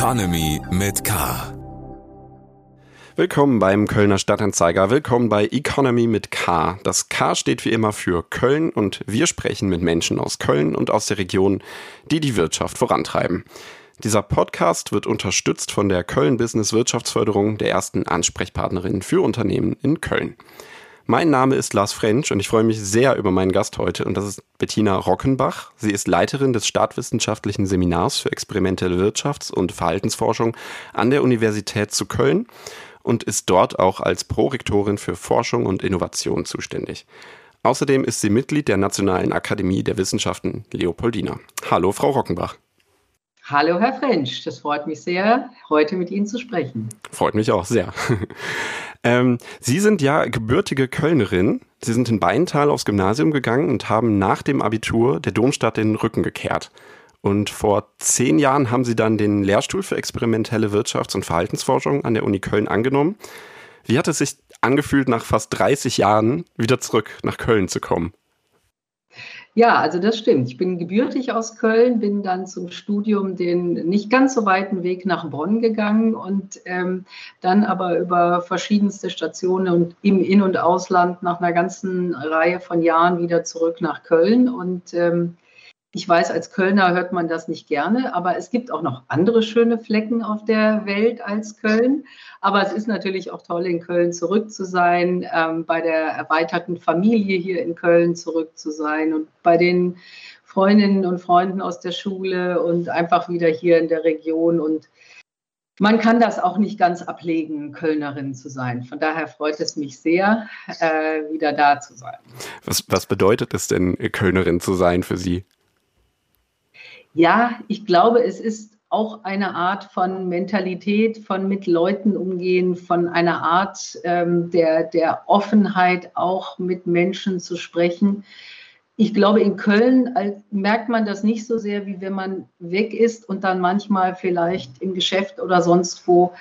Economy mit K. Willkommen beim Kölner Stadtanzeiger. Willkommen bei Economy mit K. Das K steht wie immer für Köln und wir sprechen mit Menschen aus Köln und aus der Region, die die Wirtschaft vorantreiben. Dieser Podcast wird unterstützt von der Köln Business Wirtschaftsförderung, der ersten Ansprechpartnerin für Unternehmen in Köln. Mein Name ist Lars French und ich freue mich sehr über meinen Gast heute und das ist Bettina Rockenbach. Sie ist Leiterin des Staatwissenschaftlichen Seminars für experimentelle Wirtschafts- und Verhaltensforschung an der Universität zu Köln und ist dort auch als Prorektorin für Forschung und Innovation zuständig. Außerdem ist sie Mitglied der Nationalen Akademie der Wissenschaften Leopoldina. Hallo, Frau Rockenbach. Hallo, Herr French. Das freut mich sehr, heute mit Ihnen zu sprechen. Freut mich auch sehr. ähm, Sie sind ja gebürtige Kölnerin. Sie sind in Beintal aufs Gymnasium gegangen und haben nach dem Abitur der Domstadt den Rücken gekehrt. Und vor zehn Jahren haben Sie dann den Lehrstuhl für experimentelle Wirtschafts- und Verhaltensforschung an der Uni Köln angenommen. Wie hat es sich angefühlt, nach fast 30 Jahren wieder zurück nach Köln zu kommen? Ja, also das stimmt. Ich bin gebürtig aus Köln, bin dann zum Studium den nicht ganz so weiten Weg nach Bonn gegangen und ähm, dann aber über verschiedenste Stationen und im In- und Ausland nach einer ganzen Reihe von Jahren wieder zurück nach Köln und ähm, ich weiß, als Kölner hört man das nicht gerne, aber es gibt auch noch andere schöne Flecken auf der Welt als Köln. Aber es ist natürlich auch toll, in Köln zurück zu sein, ähm, bei der erweiterten Familie hier in Köln zurück zu sein und bei den Freundinnen und Freunden aus der Schule und einfach wieder hier in der Region. Und man kann das auch nicht ganz ablegen, Kölnerin zu sein. Von daher freut es mich sehr, äh, wieder da zu sein. Was, was bedeutet es denn, Kölnerin zu sein für Sie? Ja, ich glaube, es ist auch eine Art von Mentalität, von mit Leuten umgehen, von einer Art ähm, der, der Offenheit, auch mit Menschen zu sprechen. Ich glaube, in Köln merkt man das nicht so sehr, wie wenn man weg ist und dann manchmal vielleicht im Geschäft oder sonst wo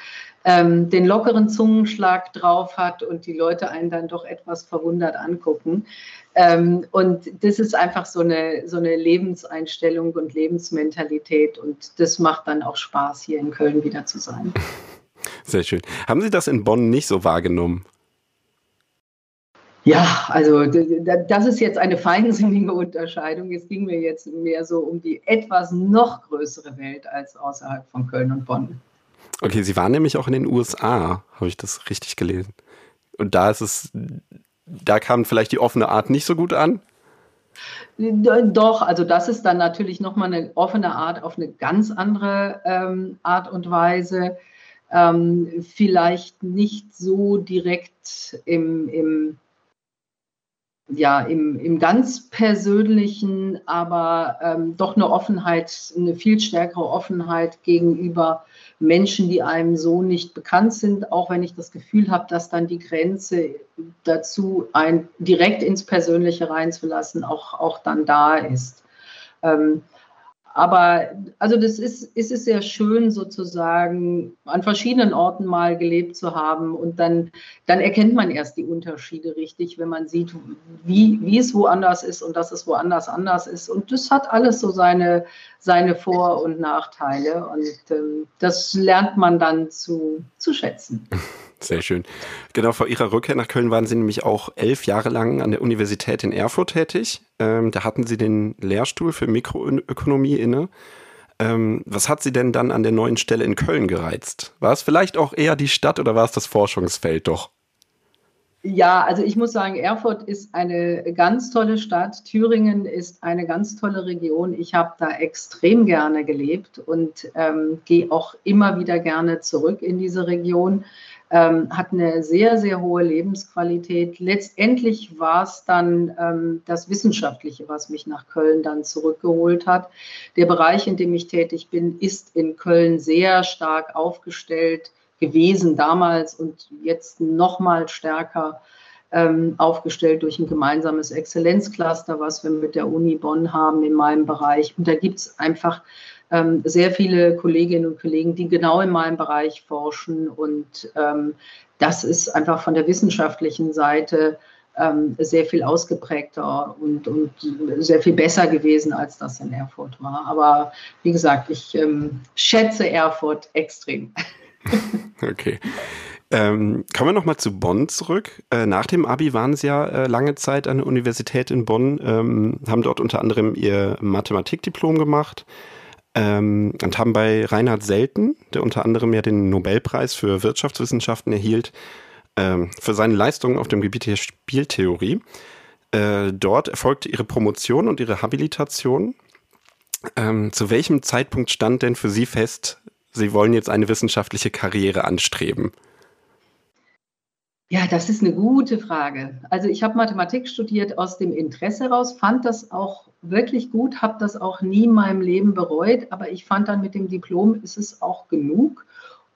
ähm, den lockeren Zungenschlag drauf hat und die Leute einen dann doch etwas verwundert angucken. Ähm, und das ist einfach so eine, so eine Lebenseinstellung und Lebensmentalität und das macht dann auch Spaß, hier in Köln wieder zu sein. Sehr schön. Haben Sie das in Bonn nicht so wahrgenommen? Ja, also das ist jetzt eine feinsinnige Unterscheidung. Es ging mir jetzt mehr so um die etwas noch größere Welt als außerhalb von Köln und Bonn. Okay, Sie waren nämlich auch in den USA, habe ich das richtig gelesen. Und da ist es, da kam vielleicht die offene Art nicht so gut an? Doch, also das ist dann natürlich nochmal eine offene Art auf eine ganz andere ähm, Art und Weise. Ähm, vielleicht nicht so direkt im, im ja, im, im ganz persönlichen, aber ähm, doch eine Offenheit, eine viel stärkere Offenheit gegenüber Menschen, die einem so nicht bekannt sind, auch wenn ich das Gefühl habe, dass dann die Grenze dazu, ein direkt ins Persönliche reinzulassen, auch, auch dann da ist. Ähm, aber also das ist, ist es sehr schön, sozusagen an verschiedenen Orten mal gelebt zu haben. Und dann, dann erkennt man erst die Unterschiede richtig, wenn man sieht, wie, wie es woanders ist und dass es woanders anders ist. Und das hat alles so seine, seine Vor- und Nachteile. Und ähm, das lernt man dann zu, zu schätzen. Sehr schön. Genau, vor Ihrer Rückkehr nach Köln waren Sie nämlich auch elf Jahre lang an der Universität in Erfurt tätig. Ähm, da hatten Sie den Lehrstuhl für Mikroökonomie inne. Ähm, was hat Sie denn dann an der neuen Stelle in Köln gereizt? War es vielleicht auch eher die Stadt oder war es das Forschungsfeld doch? Ja, also ich muss sagen, Erfurt ist eine ganz tolle Stadt. Thüringen ist eine ganz tolle Region. Ich habe da extrem gerne gelebt und ähm, gehe auch immer wieder gerne zurück in diese Region ähm, hat eine sehr, sehr hohe Lebensqualität. Letztendlich war es dann ähm, das Wissenschaftliche, was mich nach Köln dann zurückgeholt hat. Der Bereich, in dem ich tätig bin, ist in Köln sehr stark aufgestellt gewesen damals und jetzt noch mal stärker ähm, aufgestellt durch ein gemeinsames Exzellenzcluster, was wir mit der Uni Bonn haben in meinem Bereich. Und da gibt es einfach ähm, sehr viele Kolleginnen und Kollegen, die genau in meinem Bereich forschen. Und ähm, das ist einfach von der wissenschaftlichen Seite ähm, sehr viel ausgeprägter und, und sehr viel besser gewesen, als das in Erfurt war. Aber wie gesagt, ich ähm, schätze Erfurt extrem. Okay. Ähm, kommen wir nochmal zu Bonn zurück. Äh, nach dem Abi waren Sie ja äh, lange Zeit an der Universität in Bonn, ähm, haben dort unter anderem Ihr Mathematikdiplom gemacht ähm, und haben bei Reinhard Selten, der unter anderem ja den Nobelpreis für Wirtschaftswissenschaften erhielt, ähm, für seine Leistungen auf dem Gebiet der Spieltheorie. Äh, dort erfolgte Ihre Promotion und Ihre Habilitation. Ähm, zu welchem Zeitpunkt stand denn für Sie fest, Sie wollen jetzt eine wissenschaftliche Karriere anstreben? Ja, das ist eine gute Frage. Also ich habe Mathematik studiert aus dem Interesse heraus, fand das auch wirklich gut, habe das auch nie in meinem Leben bereut, aber ich fand dann mit dem Diplom ist es auch genug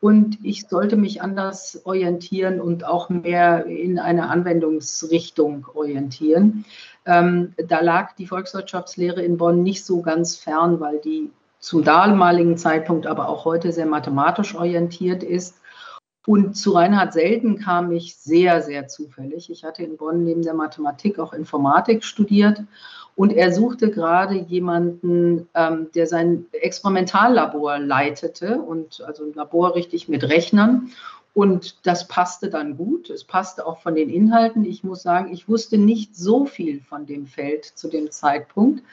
und ich sollte mich anders orientieren und auch mehr in eine Anwendungsrichtung orientieren. Ähm, da lag die Volkswirtschaftslehre in Bonn nicht so ganz fern, weil die zum damaligen Zeitpunkt, aber auch heute sehr mathematisch orientiert ist. Und zu Reinhard Selten kam ich sehr, sehr zufällig. Ich hatte in Bonn neben der Mathematik auch Informatik studiert und er suchte gerade jemanden, ähm, der sein Experimentallabor leitete und also ein Labor richtig mit Rechnern. Und das passte dann gut. Es passte auch von den Inhalten. Ich muss sagen, ich wusste nicht so viel von dem Feld zu dem Zeitpunkt.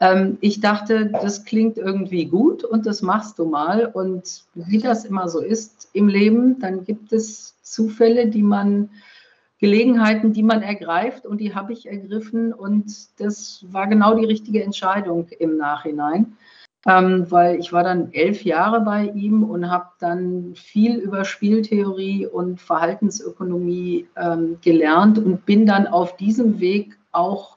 Ähm, ich dachte, das klingt irgendwie gut und das machst du mal. Und wie das immer so ist im Leben, dann gibt es Zufälle, die man, Gelegenheiten, die man ergreift und die habe ich ergriffen. Und das war genau die richtige Entscheidung im Nachhinein ähm, weil ich war dann elf Jahre bei ihm und habe dann viel über Spieltheorie und Verhaltensökonomie ähm, gelernt und bin dann auf diesem Weg auch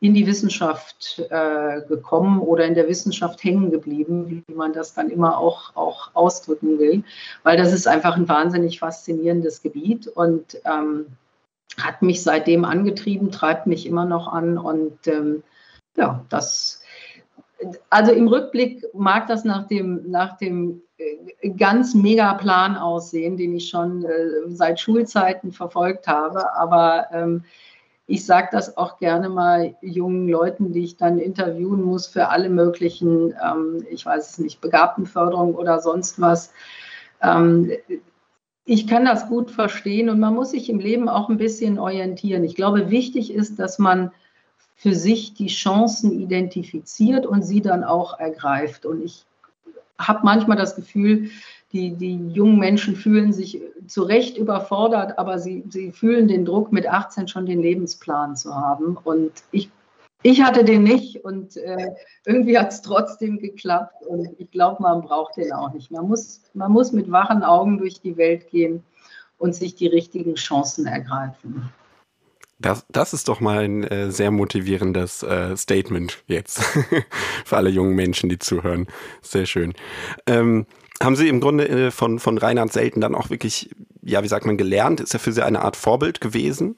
in die Wissenschaft äh, gekommen oder in der Wissenschaft hängen geblieben, wie man das dann immer auch, auch ausdrücken will, weil das ist einfach ein wahnsinnig faszinierendes Gebiet und ähm, hat mich seitdem angetrieben, treibt mich immer noch an und ähm, ja, das also im Rückblick mag das nach dem, nach dem äh, ganz mega Plan aussehen, den ich schon äh, seit Schulzeiten verfolgt habe. Aber ähm, ich sage das auch gerne mal jungen Leuten, die ich dann interviewen muss für alle möglichen, ähm, ich weiß es nicht, Begabtenförderung oder sonst was. Ähm, ich kann das gut verstehen und man muss sich im Leben auch ein bisschen orientieren. Ich glaube, wichtig ist, dass man für sich die Chancen identifiziert und sie dann auch ergreift. Und ich habe manchmal das Gefühl, die, die jungen Menschen fühlen sich zu Recht überfordert, aber sie, sie fühlen den Druck, mit 18 schon den Lebensplan zu haben. Und ich, ich hatte den nicht und äh, irgendwie hat es trotzdem geklappt. Und ich glaube, man braucht den auch nicht. Man muss, man muss mit wachen Augen durch die Welt gehen und sich die richtigen Chancen ergreifen. Das, das ist doch mal ein äh, sehr motivierendes äh, Statement jetzt für alle jungen Menschen, die zuhören. Sehr schön. Ähm, haben Sie im Grunde äh, von, von Reinhard Selten dann auch wirklich, ja, wie sagt man, gelernt? Ist er für Sie eine Art Vorbild gewesen?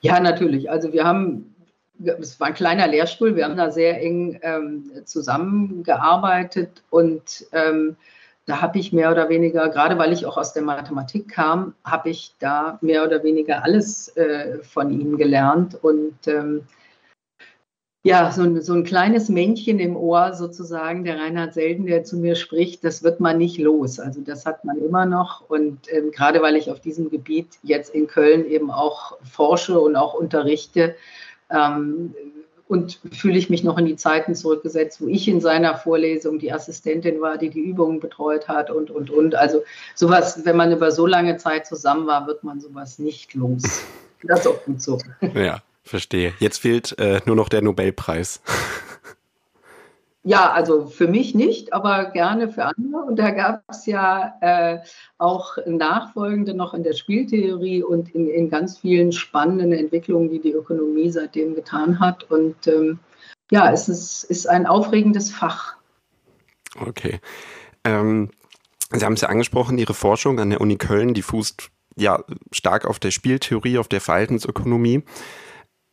Ja, natürlich. Also wir haben, es war ein kleiner Lehrstuhl, wir haben da sehr eng ähm, zusammengearbeitet und ähm, da habe ich mehr oder weniger, gerade weil ich auch aus der Mathematik kam, habe ich da mehr oder weniger alles äh, von ihm gelernt. Und ähm, ja, so ein, so ein kleines Männchen im Ohr sozusagen, der Reinhard Selden, der zu mir spricht, das wird man nicht los. Also das hat man immer noch. Und ähm, gerade weil ich auf diesem Gebiet jetzt in Köln eben auch forsche und auch unterrichte, ähm, und fühle ich mich noch in die Zeiten zurückgesetzt, wo ich in seiner Vorlesung die Assistentin war, die die Übungen betreut hat und, und, und. Also sowas, wenn man über so lange Zeit zusammen war, wird man sowas nicht los. Das ist auch gut so. Ja, verstehe. Jetzt fehlt äh, nur noch der Nobelpreis. Ja, also für mich nicht, aber gerne für andere. Und da gab es ja äh, auch nachfolgende noch in der Spieltheorie und in, in, ganz vielen spannenden Entwicklungen, die die Ökonomie seitdem getan hat. Und ähm, ja, es ist, ist ein aufregendes Fach. Okay. Ähm, Sie haben es ja angesprochen, Ihre Forschung an der Uni Köln, die fußt ja stark auf der Spieltheorie, auf der Verhaltensökonomie.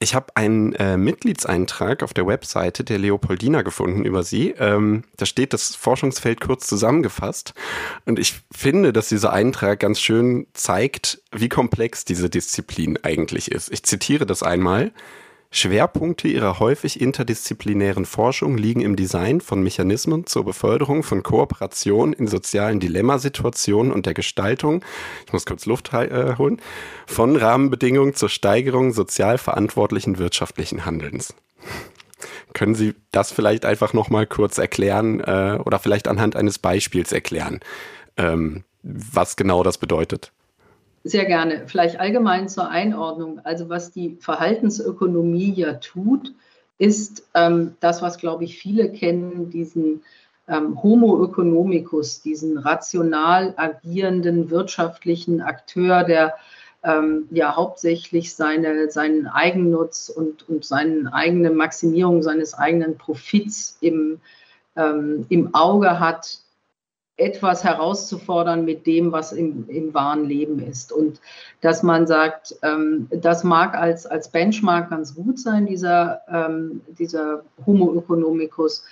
Ich habe einen äh, Mitgliedseintrag auf der Webseite der Leopoldina gefunden über sie. Ähm, da steht das Forschungsfeld kurz zusammengefasst. Und ich finde, dass dieser Eintrag ganz schön zeigt, wie komplex diese Disziplin eigentlich ist. Ich zitiere das einmal. Schwerpunkte ihrer häufig interdisziplinären Forschung liegen im Design von Mechanismen zur Beförderung von Kooperation in sozialen Dilemmasituationen und der Gestaltung, ich muss kurz Luft äh, holen, von Rahmenbedingungen zur Steigerung sozial verantwortlichen wirtschaftlichen Handelns. Können Sie das vielleicht einfach nochmal kurz erklären äh, oder vielleicht anhand eines Beispiels erklären, ähm, was genau das bedeutet? Sehr gerne. Vielleicht allgemein zur Einordnung. Also was die Verhaltensökonomie ja tut, ist ähm, das, was, glaube ich, viele kennen, diesen ähm, Homo economicus, diesen rational agierenden wirtschaftlichen Akteur, der ähm, ja hauptsächlich seine, seinen Eigennutz und, und seine eigene Maximierung seines eigenen Profits im, ähm, im Auge hat, etwas herauszufordern mit dem, was im, im wahren Leben ist. Und dass man sagt, ähm, das mag als, als Benchmark ganz gut sein, dieser, ähm, dieser Homo economicus,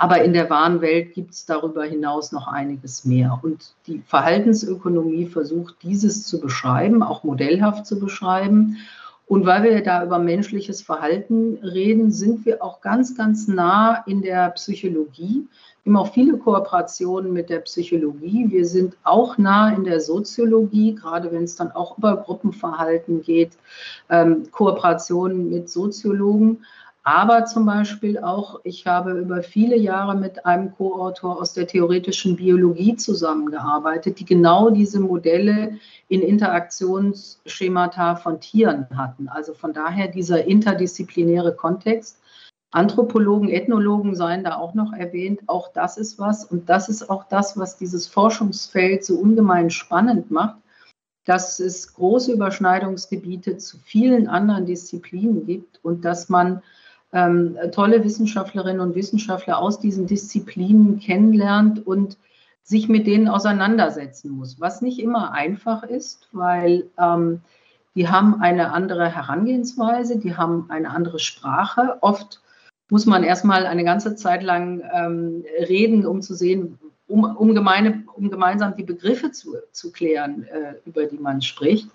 aber in der wahren Welt gibt es darüber hinaus noch einiges mehr. Und die Verhaltensökonomie versucht, dieses zu beschreiben, auch modellhaft zu beschreiben. Und weil wir da über menschliches Verhalten reden, sind wir auch ganz, ganz nah in der Psychologie haben auch viele Kooperationen mit der Psychologie. Wir sind auch nah in der Soziologie, gerade wenn es dann auch über Gruppenverhalten geht, ähm, Kooperationen mit Soziologen. Aber zum Beispiel auch, ich habe über viele Jahre mit einem Co-Autor aus der theoretischen Biologie zusammengearbeitet, die genau diese Modelle in Interaktionsschemata von Tieren hatten. Also von daher dieser interdisziplinäre Kontext. Anthropologen, Ethnologen seien da auch noch erwähnt. Auch das ist was. Und das ist auch das, was dieses Forschungsfeld so ungemein spannend macht, dass es große Überschneidungsgebiete zu vielen anderen Disziplinen gibt und dass man ähm, tolle Wissenschaftlerinnen und Wissenschaftler aus diesen Disziplinen kennenlernt und sich mit denen auseinandersetzen muss, was nicht immer einfach ist, weil ähm, die haben eine andere Herangehensweise, die haben eine andere Sprache. Oft muss man erstmal eine ganze Zeit lang ähm, reden, um zu sehen, um, um, gemeine, um gemeinsam die Begriffe zu, zu klären, äh, über die man spricht.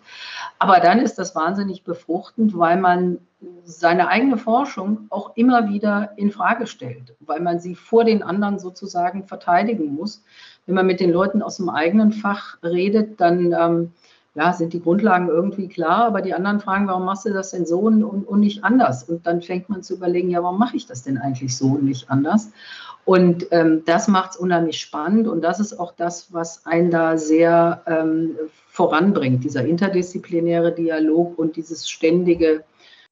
Aber dann ist das wahnsinnig befruchtend, weil man seine eigene Forschung auch immer wieder in Frage stellt, weil man sie vor den anderen sozusagen verteidigen muss. Wenn man mit den Leuten aus dem eigenen Fach redet, dann ähm, ja, sind die Grundlagen irgendwie klar, aber die anderen fragen, warum machst du das denn so und, und nicht anders? Und dann fängt man zu überlegen, ja, warum mache ich das denn eigentlich so und nicht anders? Und ähm, das macht es unheimlich spannend und das ist auch das, was einen da sehr ähm, voranbringt, dieser interdisziplinäre Dialog und dieses ständige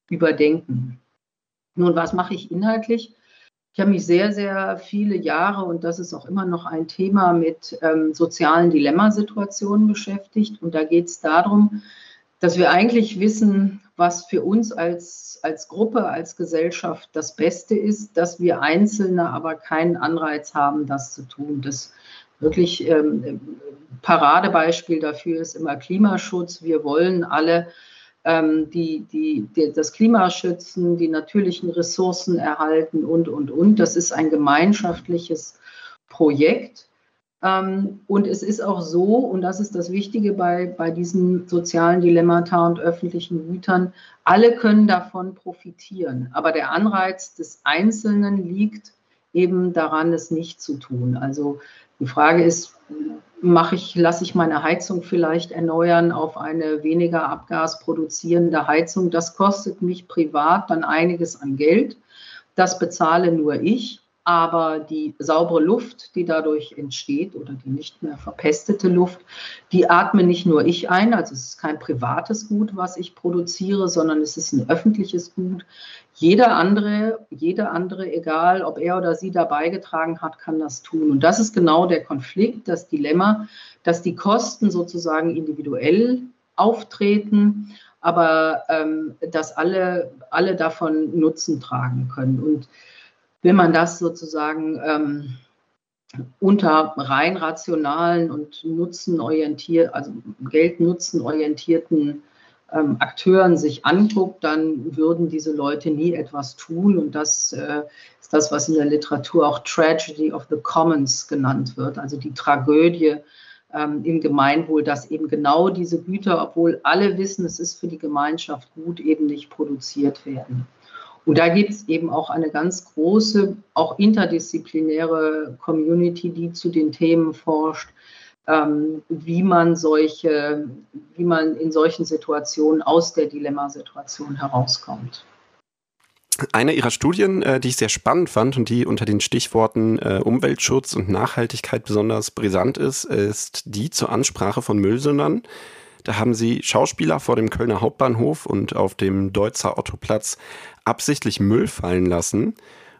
Überdenken. Nun, was mache ich inhaltlich? Ich habe mich sehr, sehr viele Jahre, und das ist auch immer noch ein Thema, mit ähm, sozialen Dilemmasituationen beschäftigt. Und da geht es darum, dass wir eigentlich wissen, was für uns als, als Gruppe, als Gesellschaft das Beste ist, dass wir Einzelne aber keinen Anreiz haben, das zu tun. Das wirklich ähm, Paradebeispiel dafür ist immer Klimaschutz. Wir wollen alle die, die, die, das Klima schützen, die natürlichen Ressourcen erhalten und, und, und. Das ist ein gemeinschaftliches Projekt. Ähm, und es ist auch so, und das ist das Wichtige bei, bei diesen sozialen Dilemmata und öffentlichen Gütern, alle können davon profitieren. Aber der Anreiz des Einzelnen liegt eben daran, es nicht zu tun. Also die Frage ist, mache ich, lasse ich meine Heizung vielleicht erneuern auf eine weniger Abgas produzierende Heizung. Das kostet mich privat dann einiges an Geld. Das bezahle nur ich. Aber die saubere Luft, die dadurch entsteht oder die nicht mehr verpestete Luft, die atme nicht nur ich ein. Also es ist kein privates Gut, was ich produziere, sondern es ist ein öffentliches Gut. Jeder andere, jeder andere, egal ob er oder sie da beigetragen hat, kann das tun. Und das ist genau der Konflikt, das Dilemma, dass die Kosten sozusagen individuell auftreten, aber ähm, dass alle, alle davon Nutzen tragen können. Und wenn man das sozusagen ähm, unter rein rationalen und nutzenorientiert, also Geld-Nutzen-orientierten ähm, Akteuren sich anguckt, dann würden diese Leute nie etwas tun. Und das äh, ist das, was in der Literatur auch Tragedy of the Commons genannt wird, also die Tragödie ähm, im Gemeinwohl, dass eben genau diese Güter, obwohl alle wissen, es ist für die Gemeinschaft gut, eben nicht produziert werden. Und da gibt es eben auch eine ganz große, auch interdisziplinäre Community, die zu den Themen forscht, ähm, wie man solche, wie man in solchen Situationen aus der Dilemmasituation herauskommt. Eine ihrer Studien, äh, die ich sehr spannend fand und die unter den Stichworten äh, Umweltschutz und Nachhaltigkeit besonders brisant ist, ist die zur Ansprache von Müllsündern. Da haben sie Schauspieler vor dem Kölner Hauptbahnhof und auf dem Deutzer Ottoplatz absichtlich Müll fallen lassen.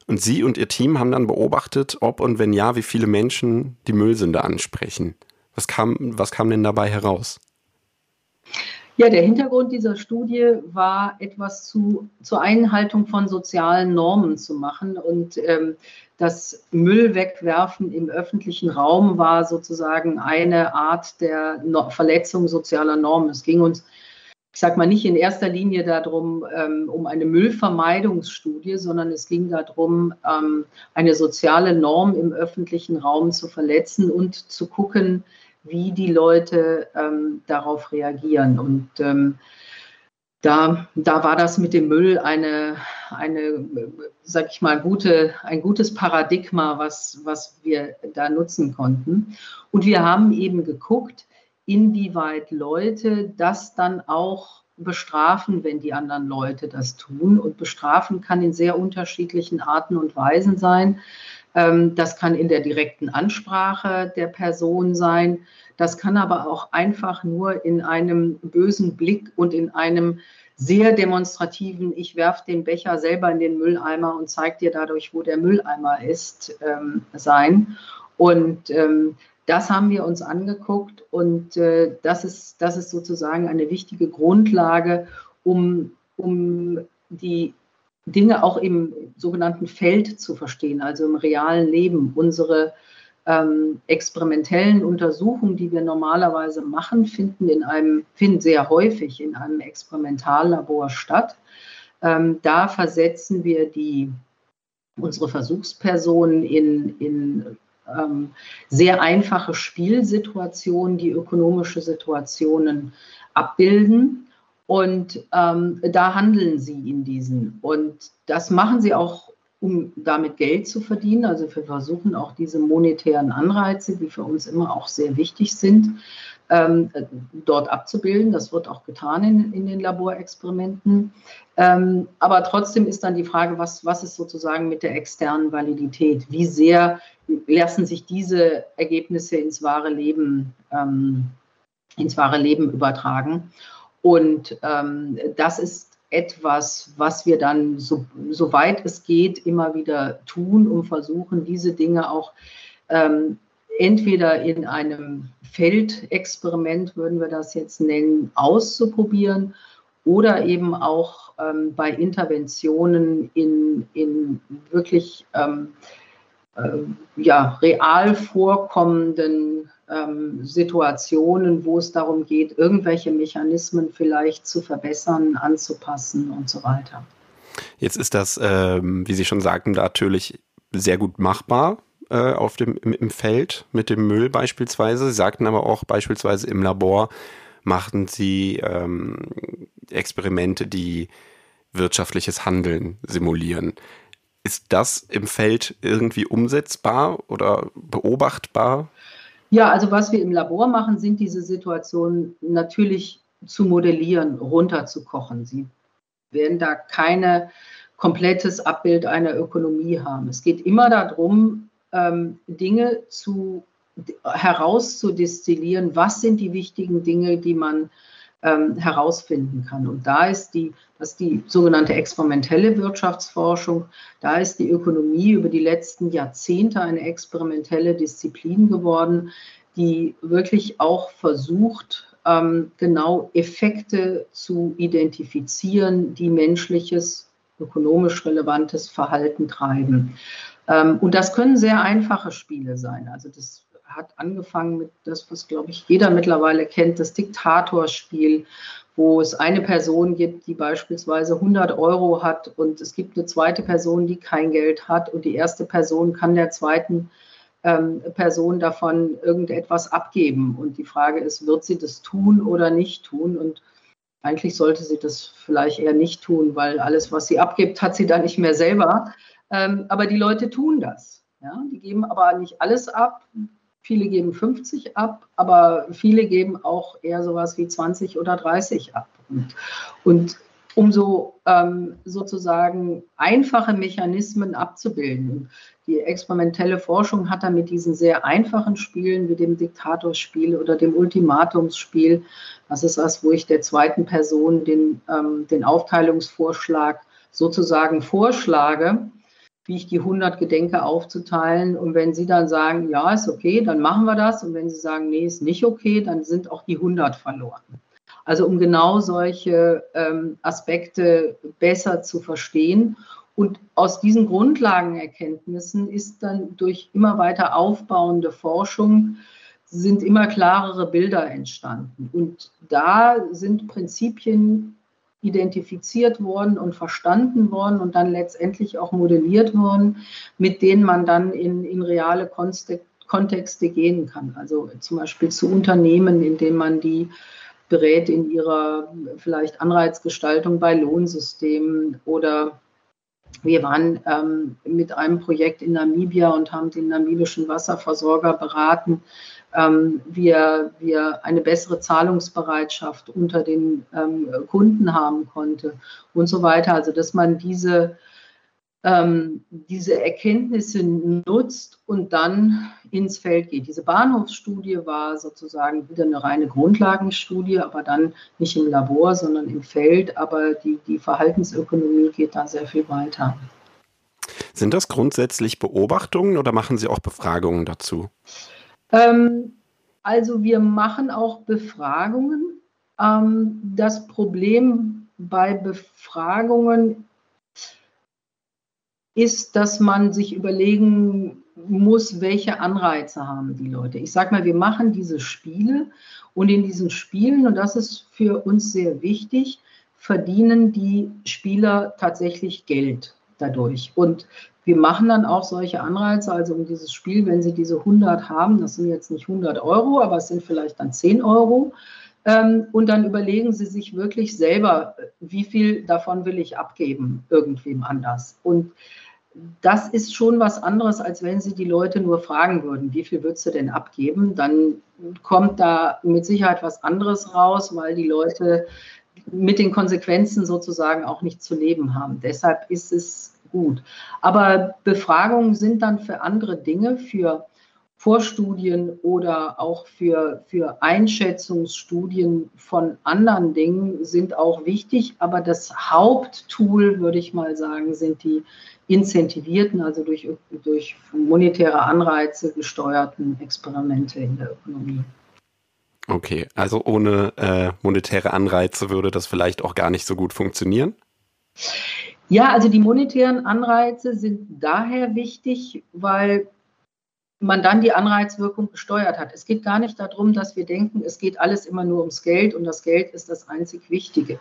Und sie und ihr Team haben dann beobachtet, ob und wenn ja, wie viele Menschen die Müllsünde ansprechen. Was kam, was kam denn dabei heraus? Ja, der Hintergrund dieser Studie war, etwas zu, zur Einhaltung von sozialen Normen zu machen. Und ähm, das Müll wegwerfen im öffentlichen Raum war sozusagen eine Art der no Verletzung sozialer Normen. Es ging uns, ich sage mal, nicht in erster Linie darum, ähm, um eine Müllvermeidungsstudie, sondern es ging darum, ähm, eine soziale Norm im öffentlichen Raum zu verletzen und zu gucken, wie die Leute ähm, darauf reagieren. Und ähm, da, da war das mit dem Müll eine, eine sag ich mal, gute, ein gutes Paradigma, was, was wir da nutzen konnten. Und wir haben eben geguckt, inwieweit Leute das dann auch bestrafen, wenn die anderen Leute das tun. Und bestrafen kann in sehr unterschiedlichen Arten und Weisen sein. Ähm, das kann in der direkten Ansprache der Person sein. Das kann aber auch einfach nur in einem bösen Blick und in einem sehr demonstrativen, ich werfe den Becher selber in den Mülleimer und zeige dir dadurch, wo der Mülleimer ist, ähm, sein. Und ähm, das haben wir uns angeguckt und äh, das, ist, das ist sozusagen eine wichtige Grundlage, um, um die Dinge auch im sogenannten Feld zu verstehen, also im realen Leben. Unsere ähm, experimentellen Untersuchungen, die wir normalerweise machen, finden, in einem, finden sehr häufig in einem Experimentallabor statt. Ähm, da versetzen wir die, unsere Versuchspersonen in, in ähm, sehr einfache Spielsituationen, die ökonomische Situationen abbilden. Und ähm, da handeln sie in diesen. Und das machen sie auch um damit Geld zu verdienen. Also wir versuchen auch diese monetären Anreize, die für uns immer auch sehr wichtig sind, ähm, dort abzubilden. Das wird auch getan in, in den Laborexperimenten. Ähm, aber trotzdem ist dann die Frage, was, was ist sozusagen mit der externen Validität? Wie sehr lassen sich diese Ergebnisse ins wahre Leben, ähm, ins wahre Leben übertragen? Und ähm, das ist etwas, was wir dann, so, soweit es geht, immer wieder tun, um versuchen, diese Dinge auch ähm, entweder in einem Feldexperiment, würden wir das jetzt nennen, auszuprobieren oder eben auch ähm, bei Interventionen in, in wirklich ähm, äh, ja, real vorkommenden ähm, Situationen, wo es darum geht, irgendwelche Mechanismen vielleicht zu verbessern, anzupassen und so weiter. Jetzt ist das, ähm, wie Sie schon sagten, natürlich sehr gut machbar äh, auf dem, im, im, Feld mit dem Müll beispielsweise. Sie sagten aber auch beispielsweise im Labor machten Sie ähm, Experimente, die wirtschaftliches Handeln simulieren. Ist das im Feld irgendwie umsetzbar oder beobachtbar? Ja, also was wir im Labor machen, sind diese Situationen natürlich zu modellieren, runterzukochen. Sie werden da keine komplettes Abbild einer Ökonomie haben. Es geht immer darum, ähm, Dinge zu, herauszudestillieren. Was sind die wichtigen Dinge, die man ähm, herausfinden kann. Und da ist die, das ist die sogenannte experimentelle Wirtschaftsforschung, da ist die Ökonomie über die letzten Jahrzehnte eine experimentelle Disziplin geworden, die wirklich auch versucht, ähm, genau Effekte zu identifizieren, die menschliches, ökonomisch relevantes Verhalten treiben. Ähm, und das können sehr einfache Spiele sein. Also das hat angefangen mit das, was, glaube ich, jeder mittlerweile kennt, das Diktatorspiel, wo es eine Person gibt, die beispielsweise 100 Euro hat und es gibt eine zweite Person, die kein Geld hat und die erste Person kann der zweiten ähm, Person davon irgendetwas abgeben. Und die Frage ist, wird sie das tun oder nicht tun? Und eigentlich sollte sie das vielleicht eher nicht tun, weil alles, was sie abgibt, hat sie dann nicht mehr selber. Ähm, aber die Leute tun das. Ja? Die geben aber nicht alles ab. Viele geben 50 ab, aber viele geben auch eher sowas wie 20 oder 30 ab. Und, und umso ähm, sozusagen einfache Mechanismen abzubilden. Die experimentelle Forschung hat da mit diesen sehr einfachen Spielen wie dem Diktatorspiel oder dem Ultimatumsspiel, das ist das, wo ich der zweiten Person den, ähm, den Aufteilungsvorschlag sozusagen vorschlage, wie ich die 100 gedenke aufzuteilen. Und wenn Sie dann sagen, ja, ist okay, dann machen wir das. Und wenn Sie sagen, nee, ist nicht okay, dann sind auch die 100 verloren. Also um genau solche ähm, Aspekte besser zu verstehen. Und aus diesen Grundlagenerkenntnissen ist dann durch immer weiter aufbauende Forschung sind immer klarere Bilder entstanden. Und da sind Prinzipien identifiziert worden und verstanden worden und dann letztendlich auch modelliert worden, mit denen man dann in, in reale Kontexte gehen kann. Also zum Beispiel zu Unternehmen, indem man die berät in ihrer vielleicht Anreizgestaltung bei Lohnsystemen oder wir waren ähm, mit einem Projekt in Namibia und haben den namibischen Wasserversorger beraten, ähm, wir, wir eine bessere Zahlungsbereitschaft unter den ähm, Kunden haben konnte und so weiter. Also dass man diese ähm, diese Erkenntnisse nutzt und dann ins Feld geht. Diese Bahnhofsstudie war sozusagen wieder eine reine Grundlagenstudie, aber dann nicht im Labor, sondern im Feld. Aber die, die Verhaltensökonomie geht da sehr viel weiter. Sind das grundsätzlich Beobachtungen oder machen Sie auch Befragungen dazu? Ähm, also wir machen auch Befragungen. Ähm, das Problem bei Befragungen ist, dass man sich überlegen muss, welche Anreize haben die Leute. Ich sage mal, wir machen diese Spiele und in diesen Spielen, und das ist für uns sehr wichtig, verdienen die Spieler tatsächlich Geld dadurch. Und wir machen dann auch solche Anreize, also um dieses Spiel, wenn Sie diese 100 haben, das sind jetzt nicht 100 Euro, aber es sind vielleicht dann 10 Euro, und dann überlegen Sie sich wirklich selber, wie viel davon will ich abgeben, irgendwem anders. Und das ist schon was anderes, als wenn Sie die Leute nur fragen würden, wie viel würdest du denn abgeben? Dann kommt da mit Sicherheit was anderes raus, weil die Leute mit den Konsequenzen sozusagen auch nicht zu leben haben. Deshalb ist es gut. Aber Befragungen sind dann für andere Dinge, für Vorstudien oder auch für, für Einschätzungsstudien von anderen Dingen sind auch wichtig. Aber das Haupttool, würde ich mal sagen, sind die incentivierten, also durch, durch monetäre Anreize gesteuerten Experimente in der Ökonomie. Okay, also ohne äh, monetäre Anreize würde das vielleicht auch gar nicht so gut funktionieren? Ja, also die monetären Anreize sind daher wichtig, weil man dann die Anreizwirkung gesteuert hat. Es geht gar nicht darum, dass wir denken, es geht alles immer nur ums Geld und das Geld ist das einzig Wichtige.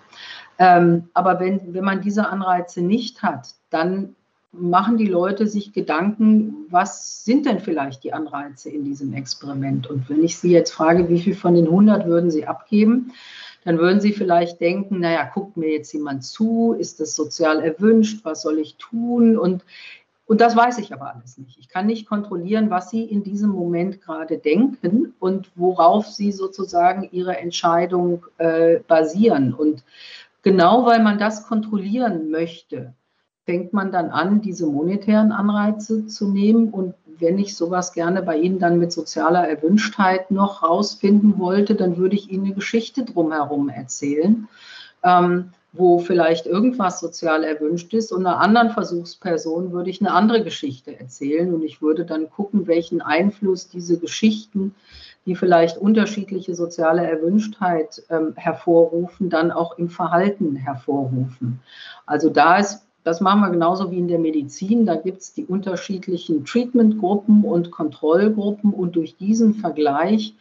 Ähm, aber wenn, wenn man diese Anreize nicht hat, dann machen die Leute sich Gedanken, was sind denn vielleicht die Anreize in diesem Experiment? Und wenn ich Sie jetzt frage, wie viel von den 100 würden Sie abgeben, dann würden Sie vielleicht denken, naja, guckt mir jetzt jemand zu, ist das sozial erwünscht, was soll ich tun? Und und das weiß ich aber alles nicht. Ich kann nicht kontrollieren, was Sie in diesem Moment gerade denken und worauf Sie sozusagen Ihre Entscheidung äh, basieren. Und genau weil man das kontrollieren möchte, fängt man dann an, diese monetären Anreize zu nehmen. Und wenn ich sowas gerne bei Ihnen dann mit sozialer Erwünschtheit noch rausfinden wollte, dann würde ich Ihnen eine Geschichte drumherum erzählen. Ähm, wo vielleicht irgendwas sozial erwünscht ist und einer anderen Versuchsperson würde ich eine andere Geschichte erzählen und ich würde dann gucken, welchen Einfluss diese Geschichten, die vielleicht unterschiedliche soziale Erwünschtheit ähm, hervorrufen, dann auch im Verhalten hervorrufen. Also da ist das machen wir genauso wie in der Medizin. Da gibt es die unterschiedlichen Treatmentgruppen und Kontrollgruppen und durch diesen Vergleich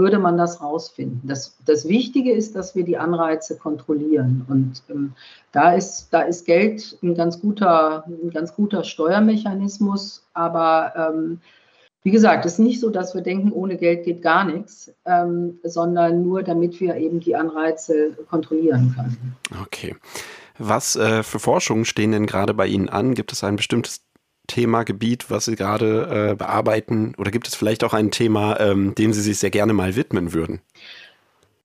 würde man das rausfinden. Das, das Wichtige ist, dass wir die Anreize kontrollieren. Und ähm, da, ist, da ist Geld ein ganz guter, ein ganz guter Steuermechanismus. Aber ähm, wie gesagt, es ist nicht so, dass wir denken, ohne Geld geht gar nichts, ähm, sondern nur damit wir eben die Anreize kontrollieren können. Okay. Was äh, für Forschungen stehen denn gerade bei Ihnen an? Gibt es ein bestimmtes Thema, was Sie gerade äh, bearbeiten? Oder gibt es vielleicht auch ein Thema, ähm, dem Sie sich sehr gerne mal widmen würden?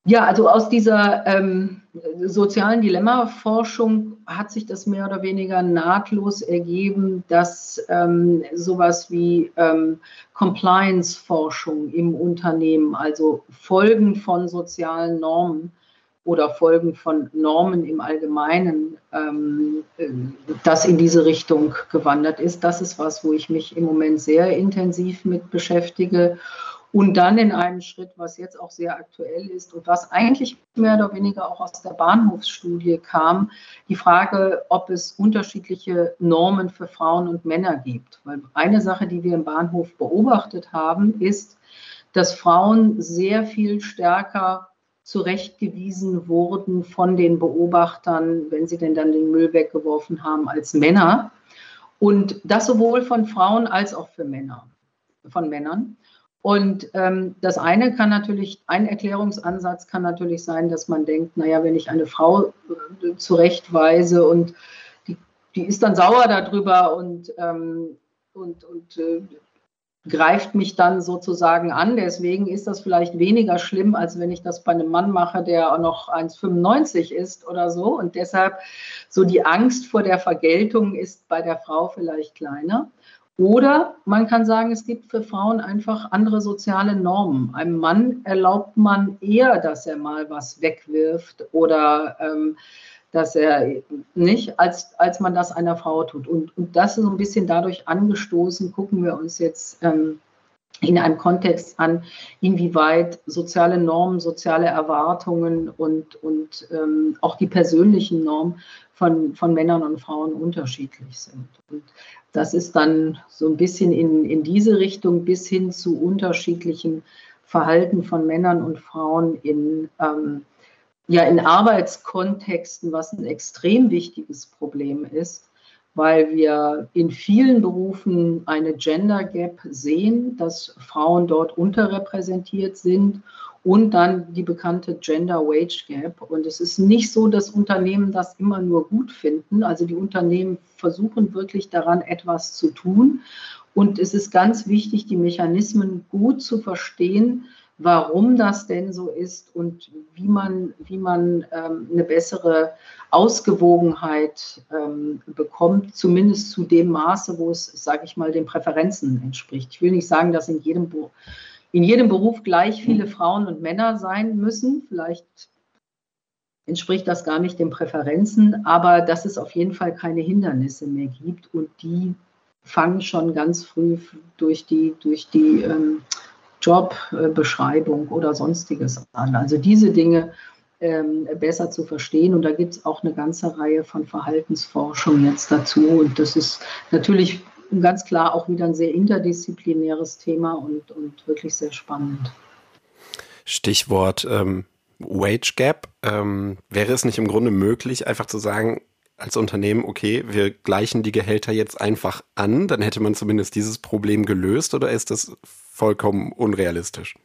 Ja, also aus dieser ähm, sozialen Dilemma-Forschung hat sich das mehr oder weniger nahtlos ergeben, dass ähm, sowas wie ähm, Compliance-Forschung im Unternehmen, also Folgen von sozialen Normen, oder Folgen von Normen im Allgemeinen, ähm, das in diese Richtung gewandert ist. Das ist was, wo ich mich im Moment sehr intensiv mit beschäftige. Und dann in einem Schritt, was jetzt auch sehr aktuell ist und was eigentlich mehr oder weniger auch aus der Bahnhofsstudie kam, die Frage, ob es unterschiedliche Normen für Frauen und Männer gibt. Weil eine Sache, die wir im Bahnhof beobachtet haben, ist, dass Frauen sehr viel stärker zurechtgewiesen wurden von den Beobachtern, wenn sie denn dann den Müll weggeworfen haben, als Männer. Und das sowohl von Frauen als auch für Männer, von Männern. Und ähm, das eine kann natürlich, ein Erklärungsansatz kann natürlich sein, dass man denkt, naja, wenn ich eine Frau äh, zurechtweise und die, die ist dann sauer darüber und, ähm, und, und äh, greift mich dann sozusagen an. Deswegen ist das vielleicht weniger schlimm, als wenn ich das bei einem Mann mache, der noch 1,95 ist oder so. Und deshalb so die Angst vor der Vergeltung ist bei der Frau vielleicht kleiner. Oder man kann sagen, es gibt für Frauen einfach andere soziale Normen. Einem Mann erlaubt man eher, dass er mal was wegwirft oder ähm, dass er nicht, als, als man das einer Frau tut. Und, und das ist so ein bisschen dadurch angestoßen, gucken wir uns jetzt ähm, in einem Kontext an, inwieweit soziale Normen, soziale Erwartungen und, und ähm, auch die persönlichen Normen von, von Männern und Frauen unterschiedlich sind. Und das ist dann so ein bisschen in, in diese Richtung bis hin zu unterschiedlichen Verhalten von Männern und Frauen in ähm, ja in Arbeitskontexten, was ein extrem wichtiges Problem ist, weil wir in vielen Berufen eine Gender Gap sehen, dass Frauen dort unterrepräsentiert sind und dann die bekannte Gender Wage Gap. Und es ist nicht so, dass Unternehmen das immer nur gut finden. Also die Unternehmen versuchen wirklich daran, etwas zu tun. Und es ist ganz wichtig, die Mechanismen gut zu verstehen, warum das denn so ist und wie man, wie man ähm, eine bessere Ausgewogenheit ähm, bekommt, zumindest zu dem Maße, wo es, sage ich mal, den Präferenzen entspricht. Ich will nicht sagen, dass in jedem, in jedem Beruf gleich viele Frauen und Männer sein müssen. Vielleicht entspricht das gar nicht den Präferenzen, aber dass es auf jeden Fall keine Hindernisse mehr gibt und die fangen schon ganz früh durch die, durch die ähm, Jobbeschreibung oder sonstiges an. Also diese Dinge ähm, besser zu verstehen. Und da gibt es auch eine ganze Reihe von Verhaltensforschung jetzt dazu. Und das ist natürlich ganz klar auch wieder ein sehr interdisziplinäres Thema und, und wirklich sehr spannend. Stichwort ähm, Wage Gap. Ähm, wäre es nicht im Grunde möglich, einfach zu sagen, als Unternehmen, okay, wir gleichen die Gehälter jetzt einfach an, dann hätte man zumindest dieses Problem gelöst oder ist das vollkommen unrealistisch?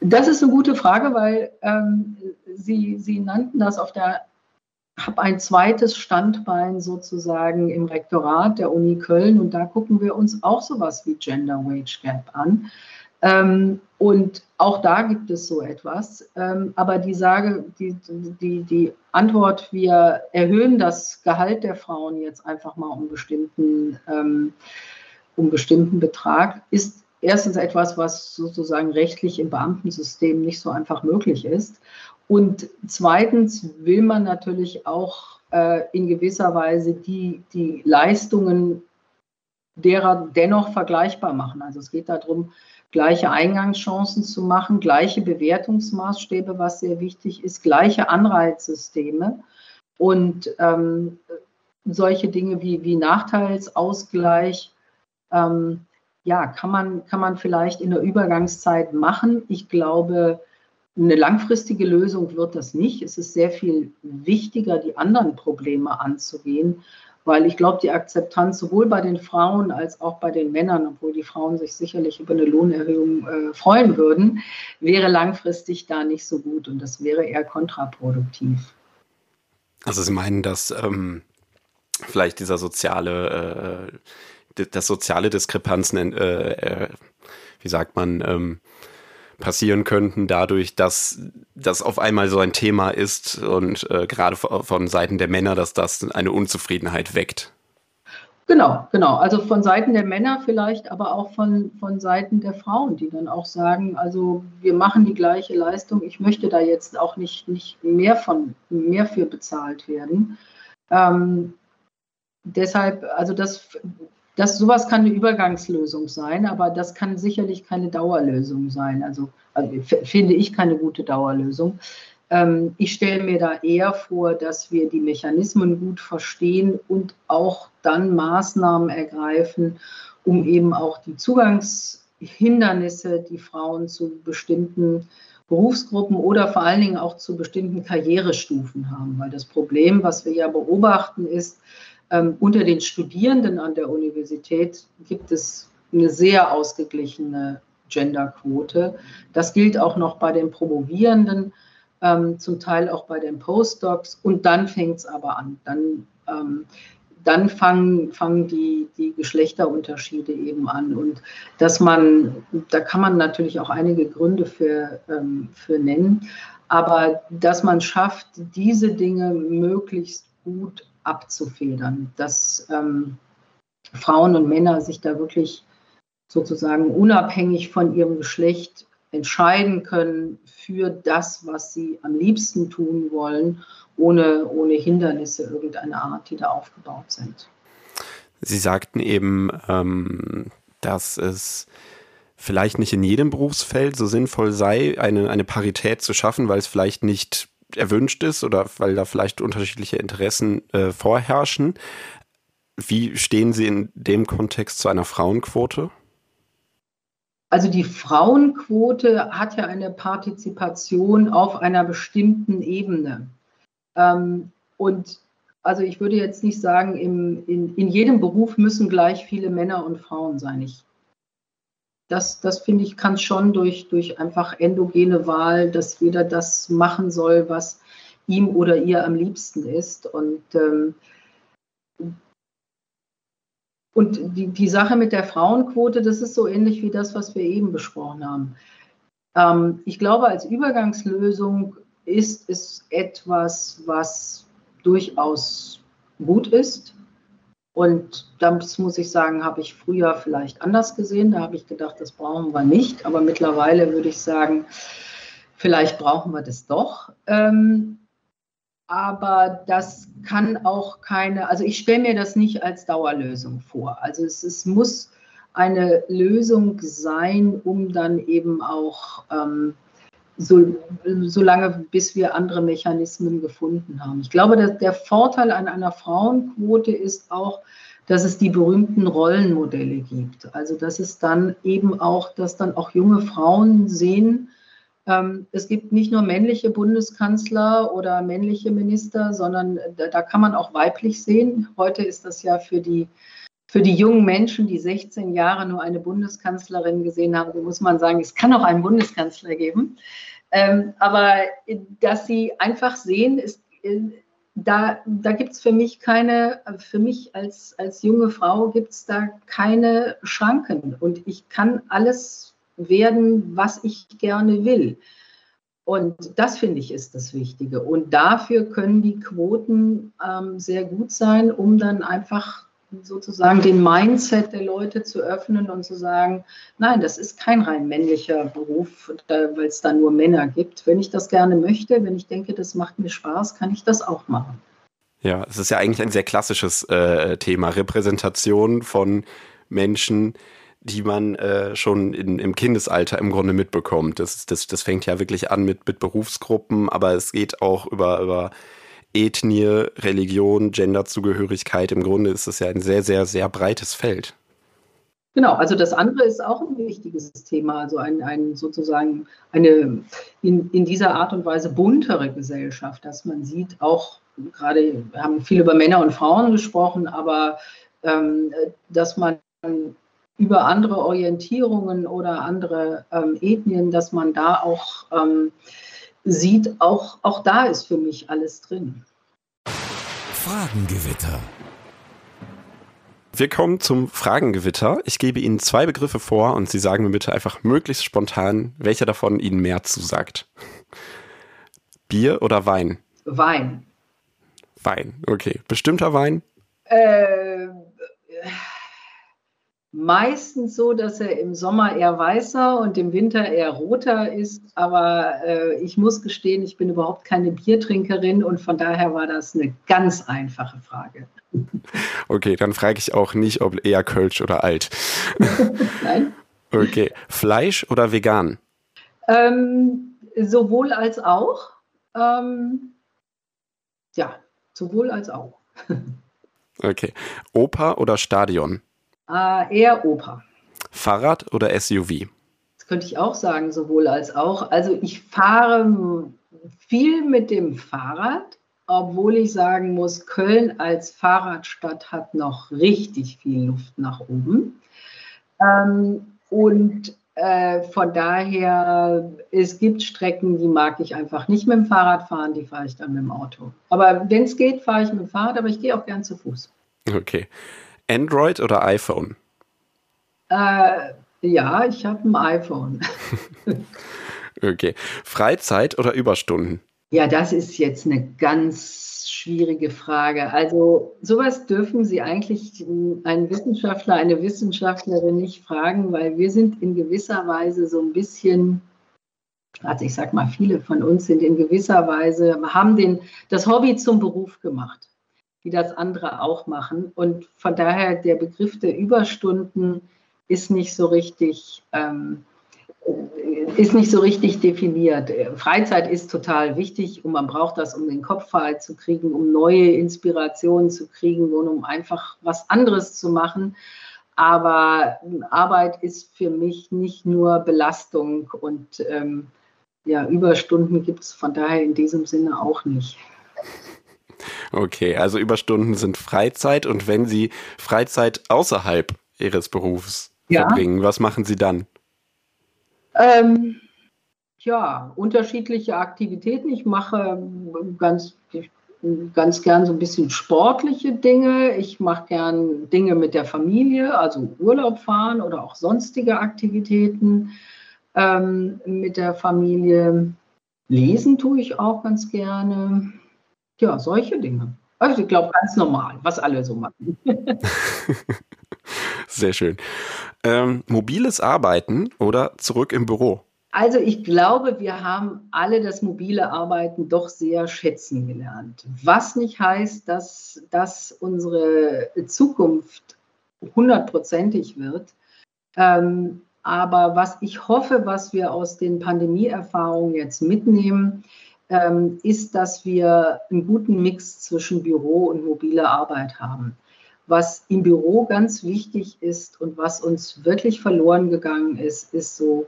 Das ist eine gute Frage, weil ähm, Sie, Sie nannten das auf der, habe ein zweites Standbein sozusagen im Rektorat der Uni Köln und da gucken wir uns auch sowas wie Gender Wage Gap an. Ähm, und auch da gibt es so etwas. Ähm, aber die Sage, die, die, die Antwort, wir erhöhen das Gehalt der Frauen jetzt einfach mal um bestimmten, ähm, um bestimmten Betrag, ist erstens etwas, was sozusagen rechtlich im Beamtensystem nicht so einfach möglich ist. Und zweitens will man natürlich auch äh, in gewisser Weise die, die Leistungen derer dennoch vergleichbar machen. Also es geht darum, gleiche Eingangschancen zu machen, gleiche Bewertungsmaßstäbe, was sehr wichtig ist, gleiche Anreizsysteme. Und ähm, solche Dinge wie, wie Nachteilsausgleich, ähm, ja, kann man, kann man vielleicht in der Übergangszeit machen. Ich glaube, eine langfristige Lösung wird das nicht. Es ist sehr viel wichtiger, die anderen Probleme anzugehen, weil ich glaube, die Akzeptanz sowohl bei den Frauen als auch bei den Männern, obwohl die Frauen sich sicherlich über eine Lohnerhöhung äh, freuen würden, wäre langfristig da nicht so gut und das wäre eher kontraproduktiv. Also Sie meinen, dass ähm, vielleicht dieser soziale, äh, das soziale Diskrepanzen, äh, äh, wie sagt man, ähm, passieren könnten, dadurch, dass das auf einmal so ein Thema ist und äh, gerade von Seiten der Männer, dass das eine Unzufriedenheit weckt. Genau, genau. Also von Seiten der Männer vielleicht, aber auch von, von Seiten der Frauen, die dann auch sagen, also wir machen die gleiche Leistung, ich möchte da jetzt auch nicht, nicht mehr von mehr für bezahlt werden. Ähm, deshalb, also das das, sowas kann eine Übergangslösung sein, aber das kann sicherlich keine Dauerlösung sein. Also, also finde ich keine gute Dauerlösung. Ähm, ich stelle mir da eher vor, dass wir die Mechanismen gut verstehen und auch dann Maßnahmen ergreifen, um eben auch die Zugangshindernisse, die Frauen zu bestimmten Berufsgruppen oder vor allen Dingen auch zu bestimmten Karrierestufen haben. Weil das Problem, was wir ja beobachten, ist, ähm, unter den Studierenden an der Universität gibt es eine sehr ausgeglichene Genderquote. Das gilt auch noch bei den Promovierenden, ähm, zum Teil auch bei den Postdocs. Und dann fängt es aber an. Dann, ähm, dann fangen, fangen die, die Geschlechterunterschiede eben an. Und dass man, da kann man natürlich auch einige Gründe für, ähm, für nennen, aber dass man schafft, diese Dinge möglichst gut abzufedern, dass ähm, Frauen und Männer sich da wirklich sozusagen unabhängig von ihrem Geschlecht entscheiden können für das, was sie am liebsten tun wollen, ohne, ohne Hindernisse irgendeiner Art, die da aufgebaut sind. Sie sagten eben, ähm, dass es vielleicht nicht in jedem Berufsfeld so sinnvoll sei, eine, eine Parität zu schaffen, weil es vielleicht nicht erwünscht ist oder weil da vielleicht unterschiedliche Interessen äh, vorherrschen. Wie stehen Sie in dem Kontext zu einer Frauenquote? Also die Frauenquote hat ja eine Partizipation auf einer bestimmten Ebene. Ähm, und also ich würde jetzt nicht sagen, im, in, in jedem Beruf müssen gleich viele Männer und Frauen sein. Ich das, das finde ich, kann schon durch, durch einfach endogene Wahl, dass jeder das machen soll, was ihm oder ihr am liebsten ist. Und, ähm, und die, die Sache mit der Frauenquote, das ist so ähnlich wie das, was wir eben besprochen haben. Ähm, ich glaube, als Übergangslösung ist es etwas, was durchaus gut ist. Und das muss ich sagen, habe ich früher vielleicht anders gesehen. Da habe ich gedacht, das brauchen wir nicht. Aber mittlerweile würde ich sagen, vielleicht brauchen wir das doch. Ähm, aber das kann auch keine, also ich stelle mir das nicht als Dauerlösung vor. Also es, es muss eine Lösung sein, um dann eben auch ähm, so, so lange, bis wir andere Mechanismen gefunden haben. Ich glaube, dass der Vorteil an einer Frauenquote ist auch, dass es die berühmten Rollenmodelle gibt. Also dass es dann eben auch, dass dann auch junge Frauen sehen, ähm, es gibt nicht nur männliche Bundeskanzler oder männliche Minister, sondern da, da, kann man auch weiblich sehen. Heute ist das ja für die, für die jungen Menschen, die 16 Jahre nur eine Bundeskanzlerin gesehen haben, muss man sagen, es kann auch einen Bundeskanzler geben. Ähm, aber dass sie einfach sehen, ist, da, da gibt es für mich keine, für mich als, als junge Frau gibt es da keine Schranken und ich kann alles werden, was ich gerne will. Und das finde ich ist das Wichtige. Und dafür können die Quoten ähm, sehr gut sein, um dann einfach sozusagen den Mindset der Leute zu öffnen und zu sagen, nein, das ist kein rein männlicher Beruf, weil es da nur Männer gibt. Wenn ich das gerne möchte, wenn ich denke, das macht mir Spaß, kann ich das auch machen. Ja, es ist ja eigentlich ein sehr klassisches äh, Thema, Repräsentation von Menschen, die man äh, schon in, im Kindesalter im Grunde mitbekommt. Das, das, das fängt ja wirklich an mit, mit Berufsgruppen, aber es geht auch über, über Ethnie, Religion, Genderzugehörigkeit. Im Grunde ist es ja ein sehr, sehr, sehr breites Feld. Genau, also das andere ist auch ein wichtiges Thema, also ein, ein sozusagen eine in, in dieser Art und Weise buntere Gesellschaft, dass man sieht, auch gerade, wir haben viel über Männer und Frauen gesprochen, aber ähm, dass man über andere Orientierungen oder andere ähm, Ethnien, dass man da auch ähm, sieht, auch, auch da ist für mich alles drin. Fragengewitter. Wir kommen zum Fragengewitter. Ich gebe Ihnen zwei Begriffe vor und Sie sagen mir bitte einfach möglichst spontan, welcher davon Ihnen mehr zusagt. Bier oder Wein? Wein. Wein, okay. Bestimmter Wein? Äh, meistens so, dass er im Sommer eher weißer und im Winter eher roter ist. Aber äh, ich muss gestehen, ich bin überhaupt keine Biertrinkerin und von daher war das eine ganz einfache Frage. Okay, dann frage ich auch nicht, ob eher Kölsch oder alt. Nein. Okay, Fleisch oder vegan? Ähm, sowohl als auch. Ähm, ja, sowohl als auch. okay, Oper oder Stadion? Äh, eher Oper. Fahrrad oder SUV? Das könnte ich auch sagen, sowohl als auch. Also ich fahre viel mit dem Fahrrad obwohl ich sagen muss, Köln als Fahrradstadt hat noch richtig viel Luft nach oben. Ähm, und äh, von daher, es gibt Strecken, die mag ich einfach nicht mit dem Fahrrad fahren, die fahre ich dann mit dem Auto. Aber wenn es geht, fahre ich mit dem Fahrrad, aber ich gehe auch gern zu Fuß. Okay. Android oder iPhone? Äh, ja, ich habe ein iPhone. okay. Freizeit oder Überstunden? Ja, das ist jetzt eine ganz schwierige Frage. Also sowas dürfen Sie eigentlich einen Wissenschaftler, eine Wissenschaftlerin nicht fragen, weil wir sind in gewisser Weise so ein bisschen, also ich sag mal, viele von uns sind in gewisser Weise, haben den, das Hobby zum Beruf gemacht, wie das andere auch machen. Und von daher der Begriff der Überstunden ist nicht so richtig. Ähm, ist nicht so richtig definiert. Freizeit ist total wichtig und man braucht das, um den Kopf frei zu kriegen, um neue Inspirationen zu kriegen und um einfach was anderes zu machen. Aber Arbeit ist für mich nicht nur Belastung und ähm, ja, Überstunden gibt es von daher in diesem Sinne auch nicht. Okay, also Überstunden sind Freizeit und wenn Sie Freizeit außerhalb Ihres Berufs ja. verbringen, was machen Sie dann? Ähm, ja, unterschiedliche Aktivitäten. Ich mache ganz, ganz gern so ein bisschen sportliche Dinge. Ich mache gern Dinge mit der Familie, also Urlaub fahren oder auch sonstige Aktivitäten ähm, mit der Familie. Lesen tue ich auch ganz gerne. Ja, solche Dinge. Also ich glaube, ganz normal, was alle so machen. Sehr schön. Ähm, mobiles Arbeiten oder zurück im Büro? Also ich glaube, wir haben alle das mobile Arbeiten doch sehr schätzen gelernt. Was nicht heißt, dass das unsere Zukunft hundertprozentig wird. Ähm, aber was ich hoffe, was wir aus den Pandemieerfahrungen jetzt mitnehmen, ähm, ist, dass wir einen guten Mix zwischen Büro und mobiler Arbeit haben. Was im Büro ganz wichtig ist und was uns wirklich verloren gegangen ist, ist so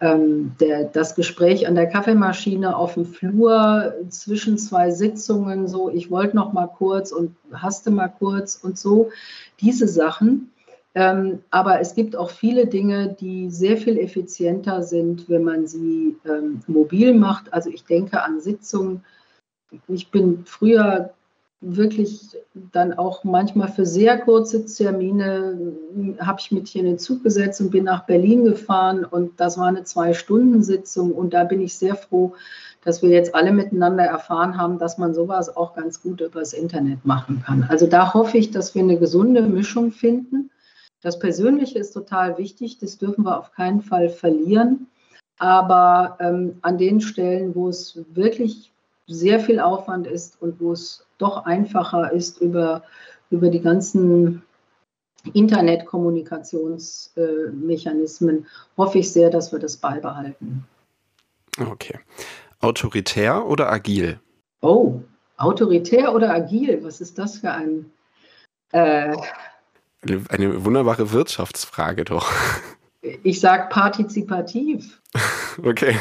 ähm, der, das Gespräch an der Kaffeemaschine auf dem Flur zwischen zwei Sitzungen, so ich wollte noch mal kurz und hasste mal kurz und so, diese Sachen. Ähm, aber es gibt auch viele Dinge, die sehr viel effizienter sind, wenn man sie ähm, mobil macht. Also ich denke an Sitzungen. Ich bin früher wirklich dann auch manchmal für sehr kurze Termine habe ich mich in den Zug gesetzt und bin nach Berlin gefahren und das war eine Zwei-Stunden-Sitzung und da bin ich sehr froh, dass wir jetzt alle miteinander erfahren haben, dass man sowas auch ganz gut übers Internet machen kann. Also da hoffe ich, dass wir eine gesunde Mischung finden. Das Persönliche ist total wichtig, das dürfen wir auf keinen Fall verlieren. Aber ähm, an den Stellen, wo es wirklich sehr viel Aufwand ist und wo es doch einfacher ist über, über die ganzen Internetkommunikationsmechanismen, hoffe ich sehr, dass wir das beibehalten. Okay. Autoritär oder agil? Oh, Autoritär oder agil? Was ist das für ein... Äh, eine, wunderbare Wirtschaftsfrage doch. Ich sage partizipativ. Okay.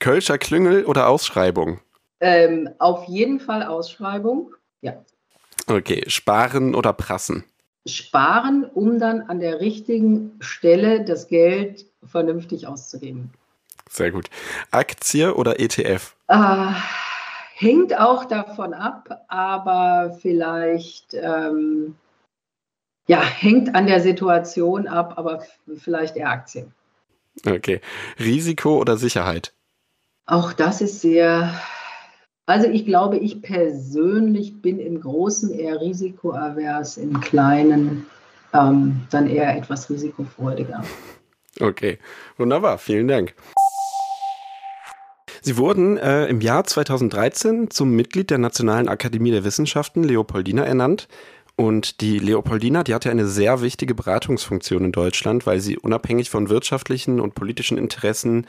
Kölscher Klüngel oder Ausschreibung? Ähm, auf jeden Fall Ausschreibung, ja. Okay, sparen oder prassen? Sparen, um dann an der richtigen Stelle das Geld vernünftig auszugeben. Sehr gut. Aktie oder ETF? Äh, hängt auch davon ab, aber vielleicht ähm, ja, hängt an der Situation ab, aber vielleicht eher Aktien. Okay. Risiko oder Sicherheit? Auch das ist sehr. Also ich glaube, ich persönlich bin im Großen eher risikoavers, im Kleinen ähm, dann eher etwas risikofreudiger. Okay, wunderbar, vielen Dank. Sie wurden äh, im Jahr 2013 zum Mitglied der Nationalen Akademie der Wissenschaften Leopoldina ernannt. Und die Leopoldina, die hatte eine sehr wichtige Beratungsfunktion in Deutschland, weil sie unabhängig von wirtschaftlichen und politischen Interessen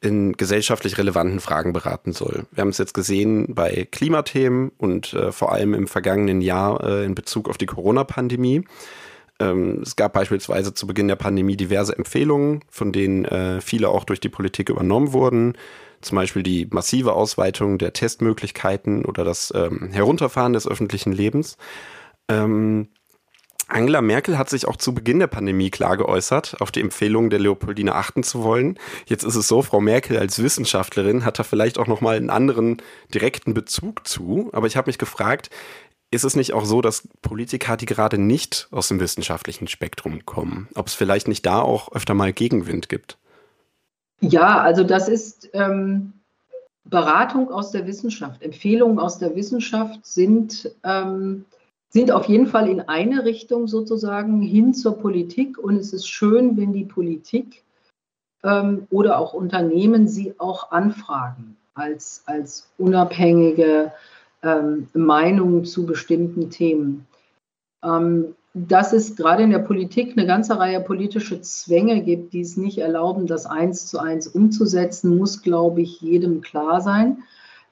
in gesellschaftlich relevanten Fragen beraten soll. Wir haben es jetzt gesehen bei Klimathemen und äh, vor allem im vergangenen Jahr äh, in Bezug auf die Corona-Pandemie. Ähm, es gab beispielsweise zu Beginn der Pandemie diverse Empfehlungen, von denen äh, viele auch durch die Politik übernommen wurden. Zum Beispiel die massive Ausweitung der Testmöglichkeiten oder das ähm, Herunterfahren des öffentlichen Lebens. Ähm, Angela Merkel hat sich auch zu Beginn der Pandemie klar geäußert, auf die Empfehlung der Leopoldine achten zu wollen. Jetzt ist es so, Frau Merkel als Wissenschaftlerin hat da vielleicht auch noch mal einen anderen direkten Bezug zu. Aber ich habe mich gefragt, ist es nicht auch so, dass Politiker, die gerade nicht aus dem wissenschaftlichen Spektrum kommen, ob es vielleicht nicht da auch öfter mal Gegenwind gibt? Ja, also das ist ähm, Beratung aus der Wissenschaft. Empfehlungen aus der Wissenschaft sind ähm, sind auf jeden Fall in eine Richtung sozusagen hin zur Politik. Und es ist schön, wenn die Politik ähm, oder auch Unternehmen sie auch anfragen als, als unabhängige ähm, Meinung zu bestimmten Themen. Ähm, dass es gerade in der Politik eine ganze Reihe politische Zwänge gibt, die es nicht erlauben, das eins zu eins umzusetzen, muss, glaube ich, jedem klar sein.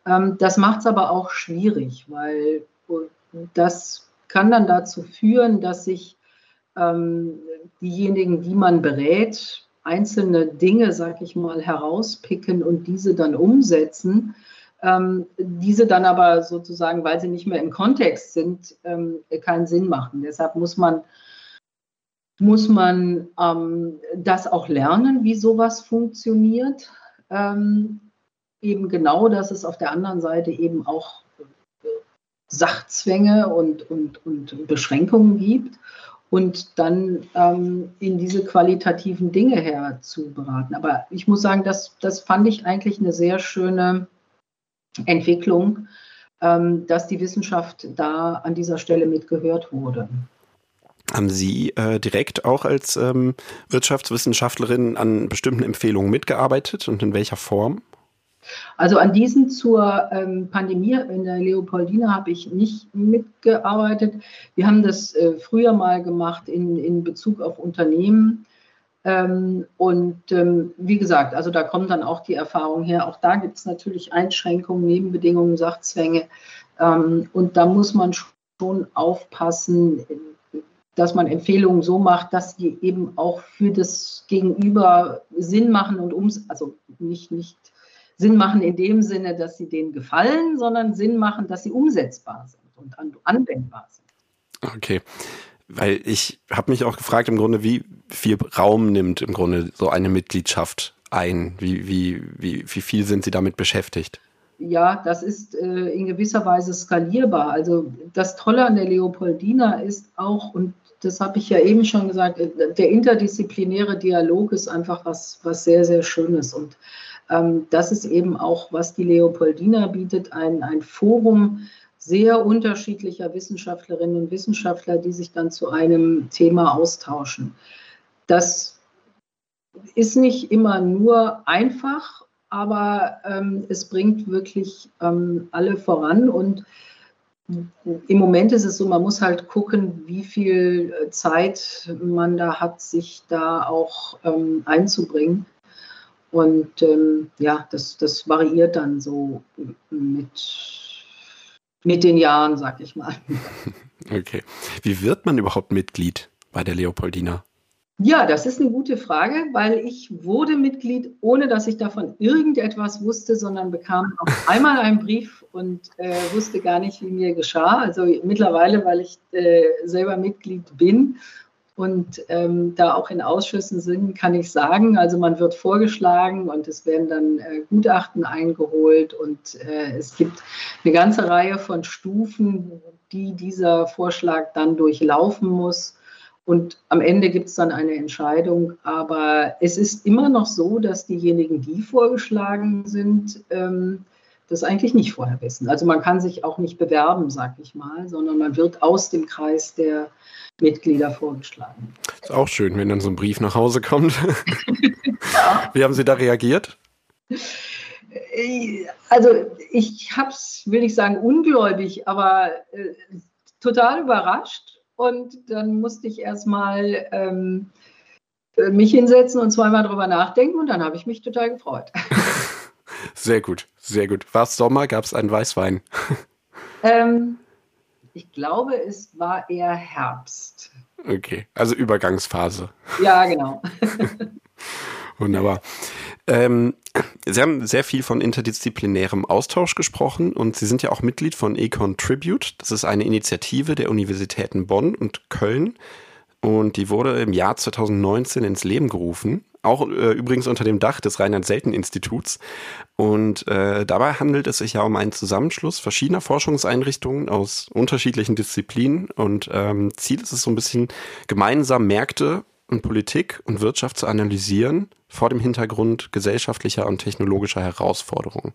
Ähm, das macht es aber auch schwierig, weil das kann dann dazu führen, dass sich ähm, diejenigen, die man berät, einzelne Dinge, sag ich mal, herauspicken und diese dann umsetzen. Ähm, diese dann aber sozusagen, weil sie nicht mehr im Kontext sind, ähm, keinen Sinn machen. Deshalb muss man, muss man ähm, das auch lernen, wie sowas funktioniert. Ähm, eben genau, dass es auf der anderen Seite eben auch Sachzwänge und, und, und Beschränkungen gibt und dann ähm, in diese qualitativen Dinge herzuberaten. Aber ich muss sagen, das, das fand ich eigentlich eine sehr schöne Entwicklung, ähm, dass die Wissenschaft da an dieser Stelle mitgehört wurde. Haben Sie äh, direkt auch als ähm, Wirtschaftswissenschaftlerin an bestimmten Empfehlungen mitgearbeitet und in welcher Form? Also an diesen zur ähm, Pandemie in der Leopoldina habe ich nicht mitgearbeitet. Wir haben das äh, früher mal gemacht in, in Bezug auf Unternehmen. Ähm, und ähm, wie gesagt, also da kommt dann auch die Erfahrung her. Auch da gibt es natürlich Einschränkungen, Nebenbedingungen, Sachzwänge. Ähm, und da muss man schon aufpassen, dass man Empfehlungen so macht, dass die eben auch für das Gegenüber Sinn machen und ums, also nicht, nicht Sinn machen in dem Sinne, dass sie denen gefallen, sondern Sinn machen, dass sie umsetzbar sind und anwendbar sind. Okay. Weil ich habe mich auch gefragt, im Grunde, wie viel Raum nimmt im Grunde so eine Mitgliedschaft ein? Wie, wie, wie, wie viel sind Sie damit beschäftigt? Ja, das ist äh, in gewisser Weise skalierbar. Also das Tolle an der Leopoldina ist auch, und das habe ich ja eben schon gesagt, äh, der interdisziplinäre Dialog ist einfach was, was sehr, sehr Schönes. Und ähm, das ist eben auch, was die Leopoldina bietet, ein, ein Forum sehr unterschiedlicher Wissenschaftlerinnen und Wissenschaftler, die sich dann zu einem Thema austauschen. Das ist nicht immer nur einfach, aber ähm, es bringt wirklich ähm, alle voran und im Moment ist es so, man muss halt gucken, wie viel Zeit man da hat, sich da auch ähm, einzubringen. Und ähm, ja, das, das variiert dann so mit mit den Jahren, sag ich mal. Okay. Wie wird man überhaupt Mitglied bei der Leopoldina? Ja, das ist eine gute Frage, weil ich wurde Mitglied, ohne dass ich davon irgendetwas wusste, sondern bekam auf einmal einen Brief und äh, wusste gar nicht, wie mir geschah. Also mittlerweile, weil ich äh, selber Mitglied bin und ähm, da auch in Ausschüssen sind, kann ich sagen, also man wird vorgeschlagen und es werden dann äh, Gutachten eingeholt und äh, es gibt eine ganze Reihe von Stufen, die dieser Vorschlag dann durchlaufen muss und am Ende gibt es dann eine Entscheidung. Aber es ist immer noch so, dass diejenigen, die vorgeschlagen sind, ähm, das eigentlich nicht vorher wissen. Also man kann sich auch nicht bewerben, sag ich mal, sondern man wird aus dem Kreis der Mitglieder vorgeschlagen. Ist auch schön, wenn dann so ein Brief nach Hause kommt. ja. Wie haben Sie da reagiert? Also ich habe es, will ich sagen, ungläubig, aber äh, total überrascht und dann musste ich erstmal ähm, äh, mich hinsetzen und zweimal drüber nachdenken und dann habe ich mich total gefreut. Sehr gut, sehr gut. War es Sommer? Gab es einen Weißwein? Ähm, ich glaube, es war eher Herbst. Okay, also Übergangsphase. Ja, genau. Wunderbar. Ähm, Sie haben sehr viel von interdisziplinärem Austausch gesprochen und Sie sind ja auch Mitglied von Econ Tribute. Das ist eine Initiative der Universitäten Bonn und Köln. Und die wurde im Jahr 2019 ins Leben gerufen. Auch äh, übrigens unter dem Dach des Rheinland-Selten-Instituts. Und äh, dabei handelt es sich ja um einen Zusammenschluss verschiedener Forschungseinrichtungen aus unterschiedlichen Disziplinen. Und ähm, Ziel ist es so ein bisschen, gemeinsam Märkte und Politik und Wirtschaft zu analysieren vor dem Hintergrund gesellschaftlicher und technologischer Herausforderungen.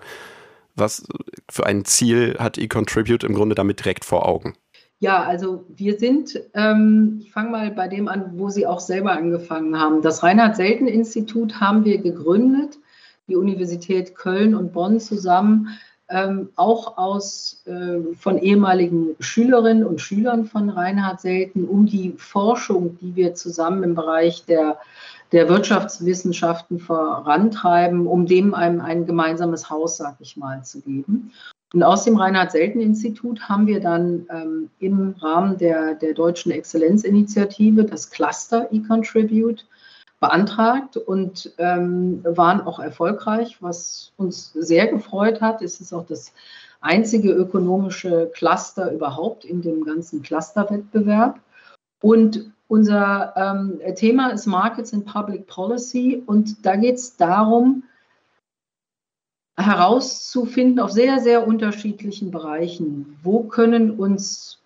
Was für ein Ziel hat eContribute im Grunde damit direkt vor Augen? Ja, also wir sind, ähm, ich fange mal bei dem an, wo Sie auch selber angefangen haben. Das Reinhard-Selten-Institut haben wir gegründet, die Universität Köln und Bonn zusammen ähm, auch aus äh, von ehemaligen Schülerinnen und Schülern von Reinhard Selten, um die Forschung, die wir zusammen im Bereich der, der Wirtschaftswissenschaften vorantreiben, um dem einem ein gemeinsames Haus, sag ich mal, zu geben. Und aus dem Reinhard-Selten-Institut haben wir dann ähm, im Rahmen der, der Deutschen Exzellenzinitiative das Cluster eContribute beantragt und ähm, waren auch erfolgreich, was uns sehr gefreut hat. Es ist auch das einzige ökonomische Cluster überhaupt in dem ganzen Clusterwettbewerb. Und unser ähm, Thema ist Markets and Public Policy und da geht es darum, herauszufinden auf sehr, sehr unterschiedlichen Bereichen, wo können uns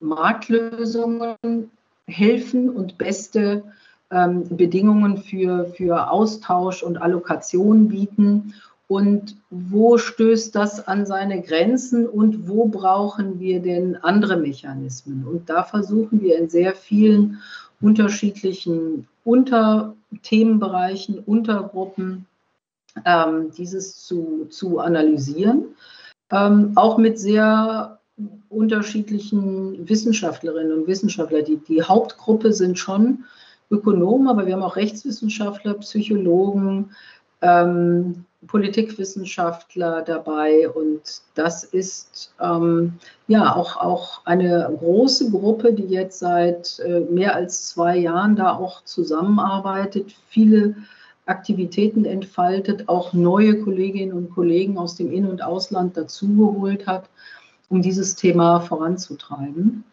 Marktlösungen helfen und beste ähm, Bedingungen für, für Austausch und Allokation bieten und wo stößt das an seine Grenzen und wo brauchen wir denn andere Mechanismen? Und da versuchen wir in sehr vielen unterschiedlichen Unterthemenbereichen, Untergruppen ähm, dieses zu, zu analysieren, ähm, auch mit sehr unterschiedlichen Wissenschaftlerinnen und Wissenschaftlern. Die, die Hauptgruppe sind schon Ökonomen, aber wir haben auch Rechtswissenschaftler, Psychologen, ähm, Politikwissenschaftler dabei und das ist ähm, ja auch, auch eine große Gruppe, die jetzt seit äh, mehr als zwei Jahren da auch zusammenarbeitet, viele Aktivitäten entfaltet, auch neue Kolleginnen und Kollegen aus dem In- und Ausland dazugeholt hat, um dieses Thema voranzutreiben.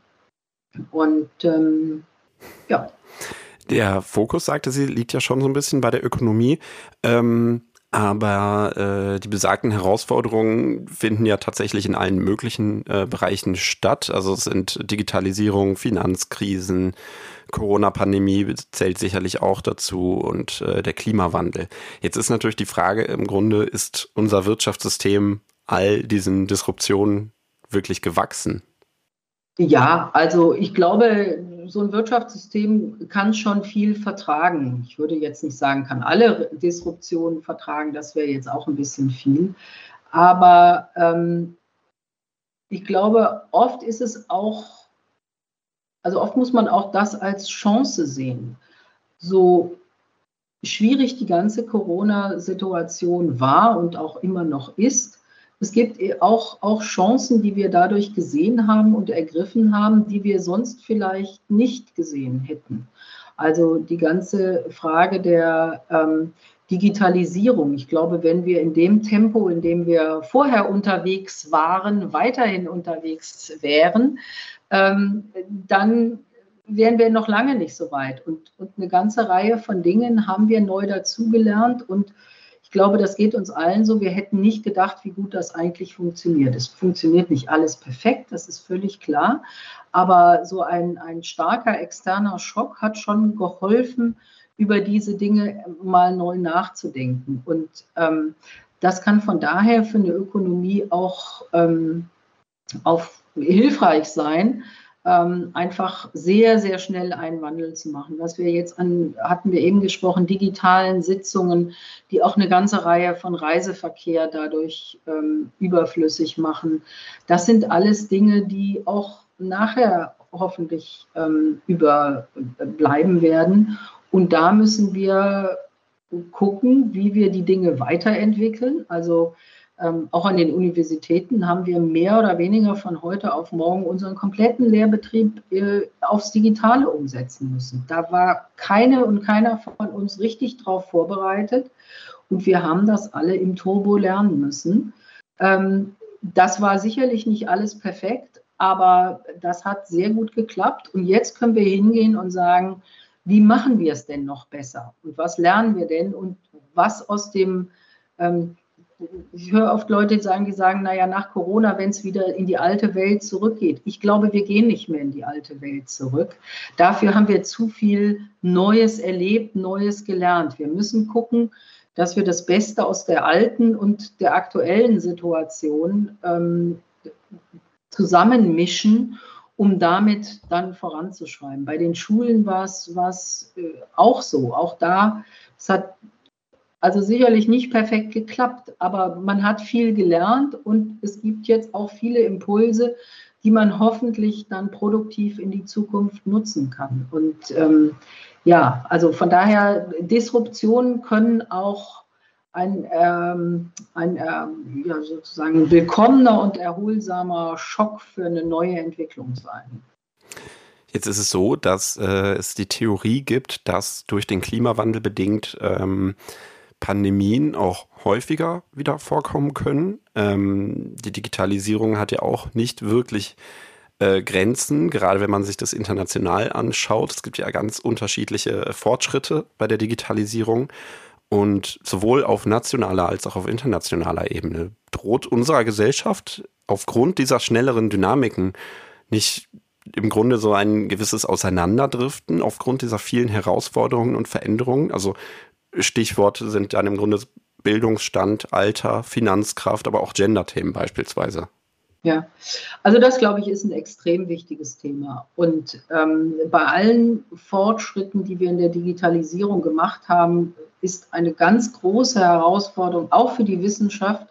Und ähm, ja. Der Fokus, sagte sie, liegt ja schon so ein bisschen bei der Ökonomie. Ähm, aber äh, die besagten Herausforderungen finden ja tatsächlich in allen möglichen äh, Bereichen statt. Also es sind Digitalisierung, Finanzkrisen, Corona-Pandemie zählt sicherlich auch dazu und äh, der Klimawandel. Jetzt ist natürlich die Frage im Grunde, ist unser Wirtschaftssystem all diesen Disruptionen wirklich gewachsen? Ja, also ich glaube, so ein Wirtschaftssystem kann schon viel vertragen. Ich würde jetzt nicht sagen, kann alle Disruptionen vertragen, das wäre jetzt auch ein bisschen viel. Aber ähm, ich glaube, oft ist es auch, also oft muss man auch das als Chance sehen. So schwierig die ganze Corona-Situation war und auch immer noch ist, es gibt auch, auch Chancen, die wir dadurch gesehen haben und ergriffen haben, die wir sonst vielleicht nicht gesehen hätten. Also die ganze Frage der ähm, Digitalisierung. Ich glaube, wenn wir in dem Tempo, in dem wir vorher unterwegs waren, weiterhin unterwegs wären, ähm, dann wären wir noch lange nicht so weit. Und, und eine ganze Reihe von Dingen haben wir neu dazugelernt. Und ich glaube, das geht uns allen so. Wir hätten nicht gedacht, wie gut das eigentlich funktioniert. Es funktioniert nicht alles perfekt, das ist völlig klar. Aber so ein, ein starker externer Schock hat schon geholfen, über diese Dinge mal neu nachzudenken. Und ähm, das kann von daher für eine Ökonomie auch ähm, auf, hilfreich sein, einfach sehr, sehr schnell einen Wandel zu machen. Was wir jetzt an, hatten wir eben gesprochen, digitalen Sitzungen, die auch eine ganze Reihe von Reiseverkehr dadurch ähm, überflüssig machen. Das sind alles Dinge, die auch nachher hoffentlich ähm, überbleiben werden. Und da müssen wir gucken, wie wir die Dinge weiterentwickeln. Also ähm, auch an den Universitäten haben wir mehr oder weniger von heute auf morgen unseren kompletten Lehrbetrieb äh, aufs Digitale umsetzen müssen. Da war keine und keiner von uns richtig darauf vorbereitet und wir haben das alle im Turbo lernen müssen. Ähm, das war sicherlich nicht alles perfekt, aber das hat sehr gut geklappt und jetzt können wir hingehen und sagen, wie machen wir es denn noch besser und was lernen wir denn und was aus dem ähm, ich höre oft Leute sagen, die sagen, naja, nach Corona, wenn es wieder in die alte Welt zurückgeht. Ich glaube, wir gehen nicht mehr in die alte Welt zurück. Dafür haben wir zu viel Neues erlebt, Neues gelernt. Wir müssen gucken, dass wir das Beste aus der alten und der aktuellen Situation ähm, zusammenmischen, um damit dann voranzuschreiben. Bei den Schulen war es äh, auch so. Auch da, es hat also sicherlich nicht perfekt geklappt, aber man hat viel gelernt und es gibt jetzt auch viele Impulse, die man hoffentlich dann produktiv in die Zukunft nutzen kann. Und ähm, ja, also von daher, Disruptionen können auch ein, ähm, ein ähm, ja, sozusagen willkommener und erholsamer Schock für eine neue Entwicklung sein. Jetzt ist es so, dass äh, es die Theorie gibt, dass durch den Klimawandel bedingt ähm, Pandemien auch häufiger wieder vorkommen können. Ähm, die Digitalisierung hat ja auch nicht wirklich äh, Grenzen, gerade wenn man sich das international anschaut. Es gibt ja ganz unterschiedliche Fortschritte bei der Digitalisierung. Und sowohl auf nationaler als auch auf internationaler Ebene droht unserer Gesellschaft aufgrund dieser schnelleren Dynamiken nicht im Grunde so ein gewisses Auseinanderdriften aufgrund dieser vielen Herausforderungen und Veränderungen. Also Stichworte sind dann im Grunde Bildungsstand, Alter, Finanzkraft, aber auch Gender-Themen beispielsweise. Ja, also das glaube ich ist ein extrem wichtiges Thema. Und ähm, bei allen Fortschritten, die wir in der Digitalisierung gemacht haben, ist eine ganz große Herausforderung, auch für die Wissenschaft,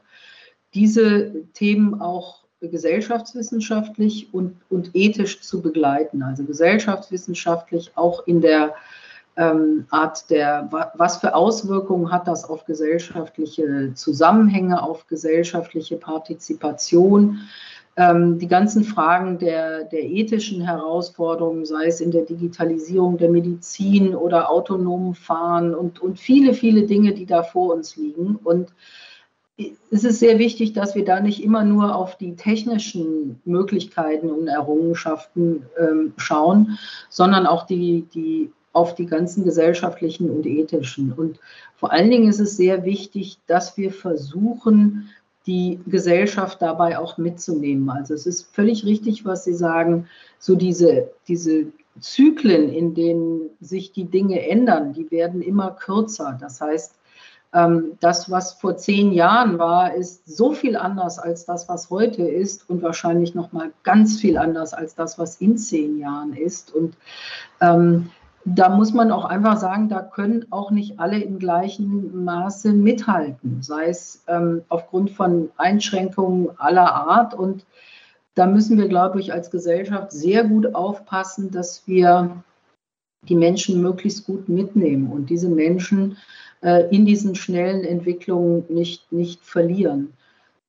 diese Themen auch gesellschaftswissenschaftlich und, und ethisch zu begleiten. Also gesellschaftswissenschaftlich auch in der ähm, Art der, was für Auswirkungen hat das auf gesellschaftliche Zusammenhänge, auf gesellschaftliche Partizipation, ähm, die ganzen Fragen der, der ethischen Herausforderungen, sei es in der Digitalisierung der Medizin oder autonomen Fahren und, und viele, viele Dinge, die da vor uns liegen. Und es ist sehr wichtig, dass wir da nicht immer nur auf die technischen Möglichkeiten und Errungenschaften ähm, schauen, sondern auch die, die auf die ganzen gesellschaftlichen und ethischen. Und vor allen Dingen ist es sehr wichtig, dass wir versuchen, die Gesellschaft dabei auch mitzunehmen. Also es ist völlig richtig, was Sie sagen, so diese, diese Zyklen, in denen sich die Dinge ändern, die werden immer kürzer. Das heißt, ähm, das, was vor zehn Jahren war, ist so viel anders als das, was heute ist und wahrscheinlich noch mal ganz viel anders als das, was in zehn Jahren ist. Und ähm, da muss man auch einfach sagen, da können auch nicht alle im gleichen Maße mithalten, sei es ähm, aufgrund von Einschränkungen aller Art. Und da müssen wir, glaube ich, als Gesellschaft sehr gut aufpassen, dass wir die Menschen möglichst gut mitnehmen und diese Menschen äh, in diesen schnellen Entwicklungen nicht, nicht verlieren.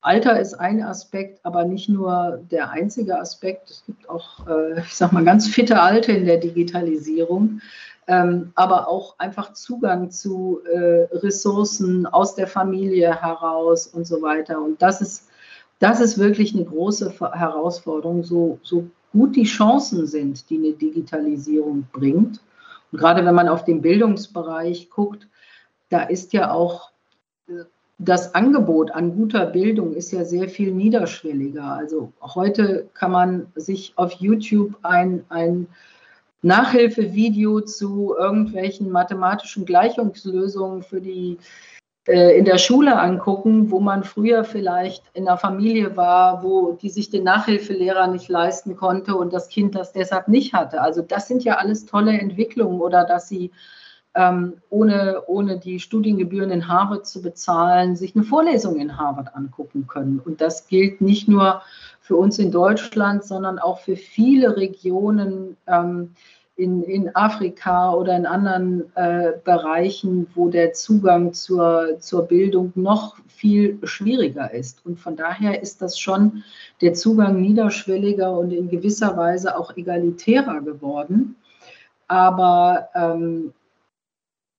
Alter ist ein Aspekt, aber nicht nur der einzige Aspekt. Es gibt auch, äh, ich sag mal, ganz fitte Alte in der Digitalisierung, ähm, aber auch einfach Zugang zu äh, Ressourcen aus der Familie heraus und so weiter. Und das ist, das ist wirklich eine große Herausforderung, so, so gut die Chancen sind, die eine Digitalisierung bringt. Und gerade wenn man auf den Bildungsbereich guckt, da ist ja auch äh, das Angebot an guter Bildung ist ja sehr viel niederschwelliger. Also heute kann man sich auf YouTube ein, ein Nachhilfevideo zu irgendwelchen mathematischen Gleichungslösungen für die äh, in der Schule angucken, wo man früher vielleicht in einer Familie war, wo die sich den Nachhilfelehrer nicht leisten konnte und das Kind das deshalb nicht hatte. Also das sind ja alles tolle Entwicklungen oder dass sie ähm, ohne, ohne die Studiengebühren in Harvard zu bezahlen, sich eine Vorlesung in Harvard angucken können. Und das gilt nicht nur für uns in Deutschland, sondern auch für viele Regionen ähm, in, in Afrika oder in anderen äh, Bereichen, wo der Zugang zur, zur Bildung noch viel schwieriger ist. Und von daher ist das schon der Zugang niederschwelliger und in gewisser Weise auch egalitärer geworden. Aber ähm,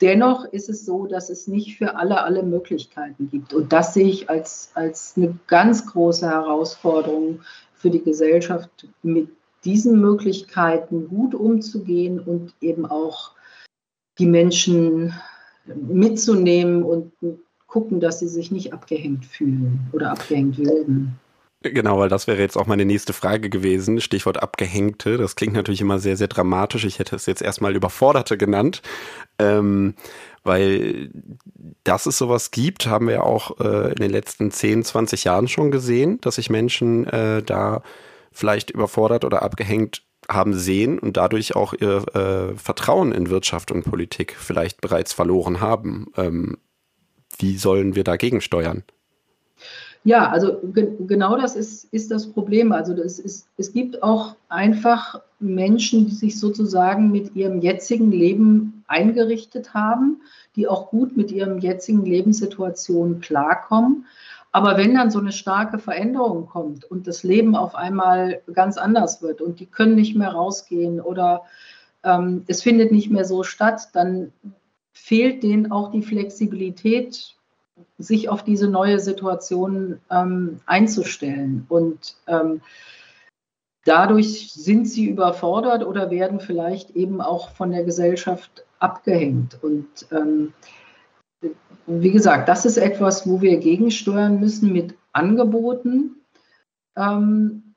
Dennoch ist es so, dass es nicht für alle alle Möglichkeiten gibt. Und das sehe ich als, als eine ganz große Herausforderung für die Gesellschaft, mit diesen Möglichkeiten gut umzugehen und eben auch die Menschen mitzunehmen und gucken, dass sie sich nicht abgehängt fühlen oder abgehängt werden. Genau, weil das wäre jetzt auch meine nächste Frage gewesen. Stichwort Abgehängte. Das klingt natürlich immer sehr, sehr dramatisch. Ich hätte es jetzt erstmal Überforderte genannt. Ähm, weil dass es sowas gibt, haben wir auch äh, in den letzten 10, 20 Jahren schon gesehen, dass sich Menschen äh, da vielleicht überfordert oder abgehängt haben sehen und dadurch auch ihr äh, Vertrauen in Wirtschaft und Politik vielleicht bereits verloren haben. Ähm, wie sollen wir dagegen steuern? Ja, also ge genau das ist, ist das Problem. Also das ist, es gibt auch einfach Menschen, die sich sozusagen mit ihrem jetzigen Leben eingerichtet haben, die auch gut mit ihrem jetzigen Lebenssituation klarkommen. Aber wenn dann so eine starke Veränderung kommt und das Leben auf einmal ganz anders wird und die können nicht mehr rausgehen oder ähm, es findet nicht mehr so statt, dann fehlt denen auch die Flexibilität, sich auf diese neue Situation ähm, einzustellen. Und ähm, dadurch sind sie überfordert oder werden vielleicht eben auch von der Gesellschaft abgehängt. Und ähm, wie gesagt, das ist etwas, wo wir gegensteuern müssen mit Angeboten, ähm,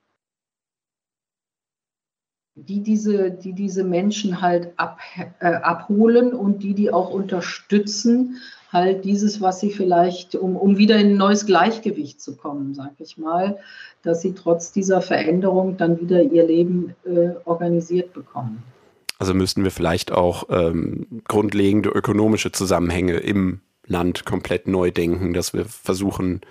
die, diese, die diese Menschen halt ab, äh, abholen und die die auch unterstützen, halt dieses, was sie vielleicht, um, um wieder in ein neues Gleichgewicht zu kommen, sage ich mal, dass sie trotz dieser Veränderung dann wieder ihr Leben äh, organisiert bekommen. Also müssten wir vielleicht auch ähm, grundlegende ökonomische Zusammenhänge im Land komplett neu denken, dass wir versuchen,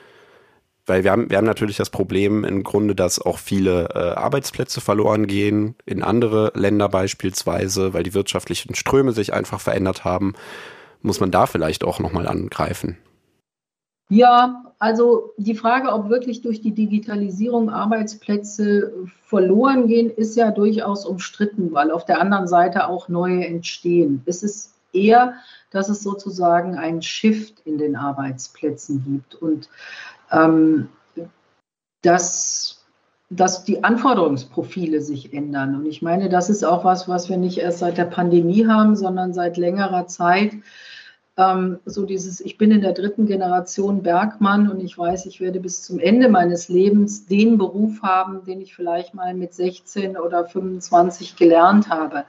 weil wir haben, wir haben natürlich das Problem im Grunde, dass auch viele äh, Arbeitsplätze verloren gehen, in andere Länder beispielsweise, weil die wirtschaftlichen Ströme sich einfach verändert haben muss man da vielleicht auch nochmal angreifen? Ja, also die Frage, ob wirklich durch die Digitalisierung Arbeitsplätze verloren gehen, ist ja durchaus umstritten, weil auf der anderen Seite auch neue entstehen. Es ist eher, dass es sozusagen einen Shift in den Arbeitsplätzen gibt und ähm, dass, dass die Anforderungsprofile sich ändern. Und ich meine, das ist auch was, was wir nicht erst seit der Pandemie haben, sondern seit längerer Zeit ähm, so dieses, ich bin in der dritten Generation Bergmann und ich weiß, ich werde bis zum Ende meines Lebens den Beruf haben, den ich vielleicht mal mit 16 oder 25 gelernt habe.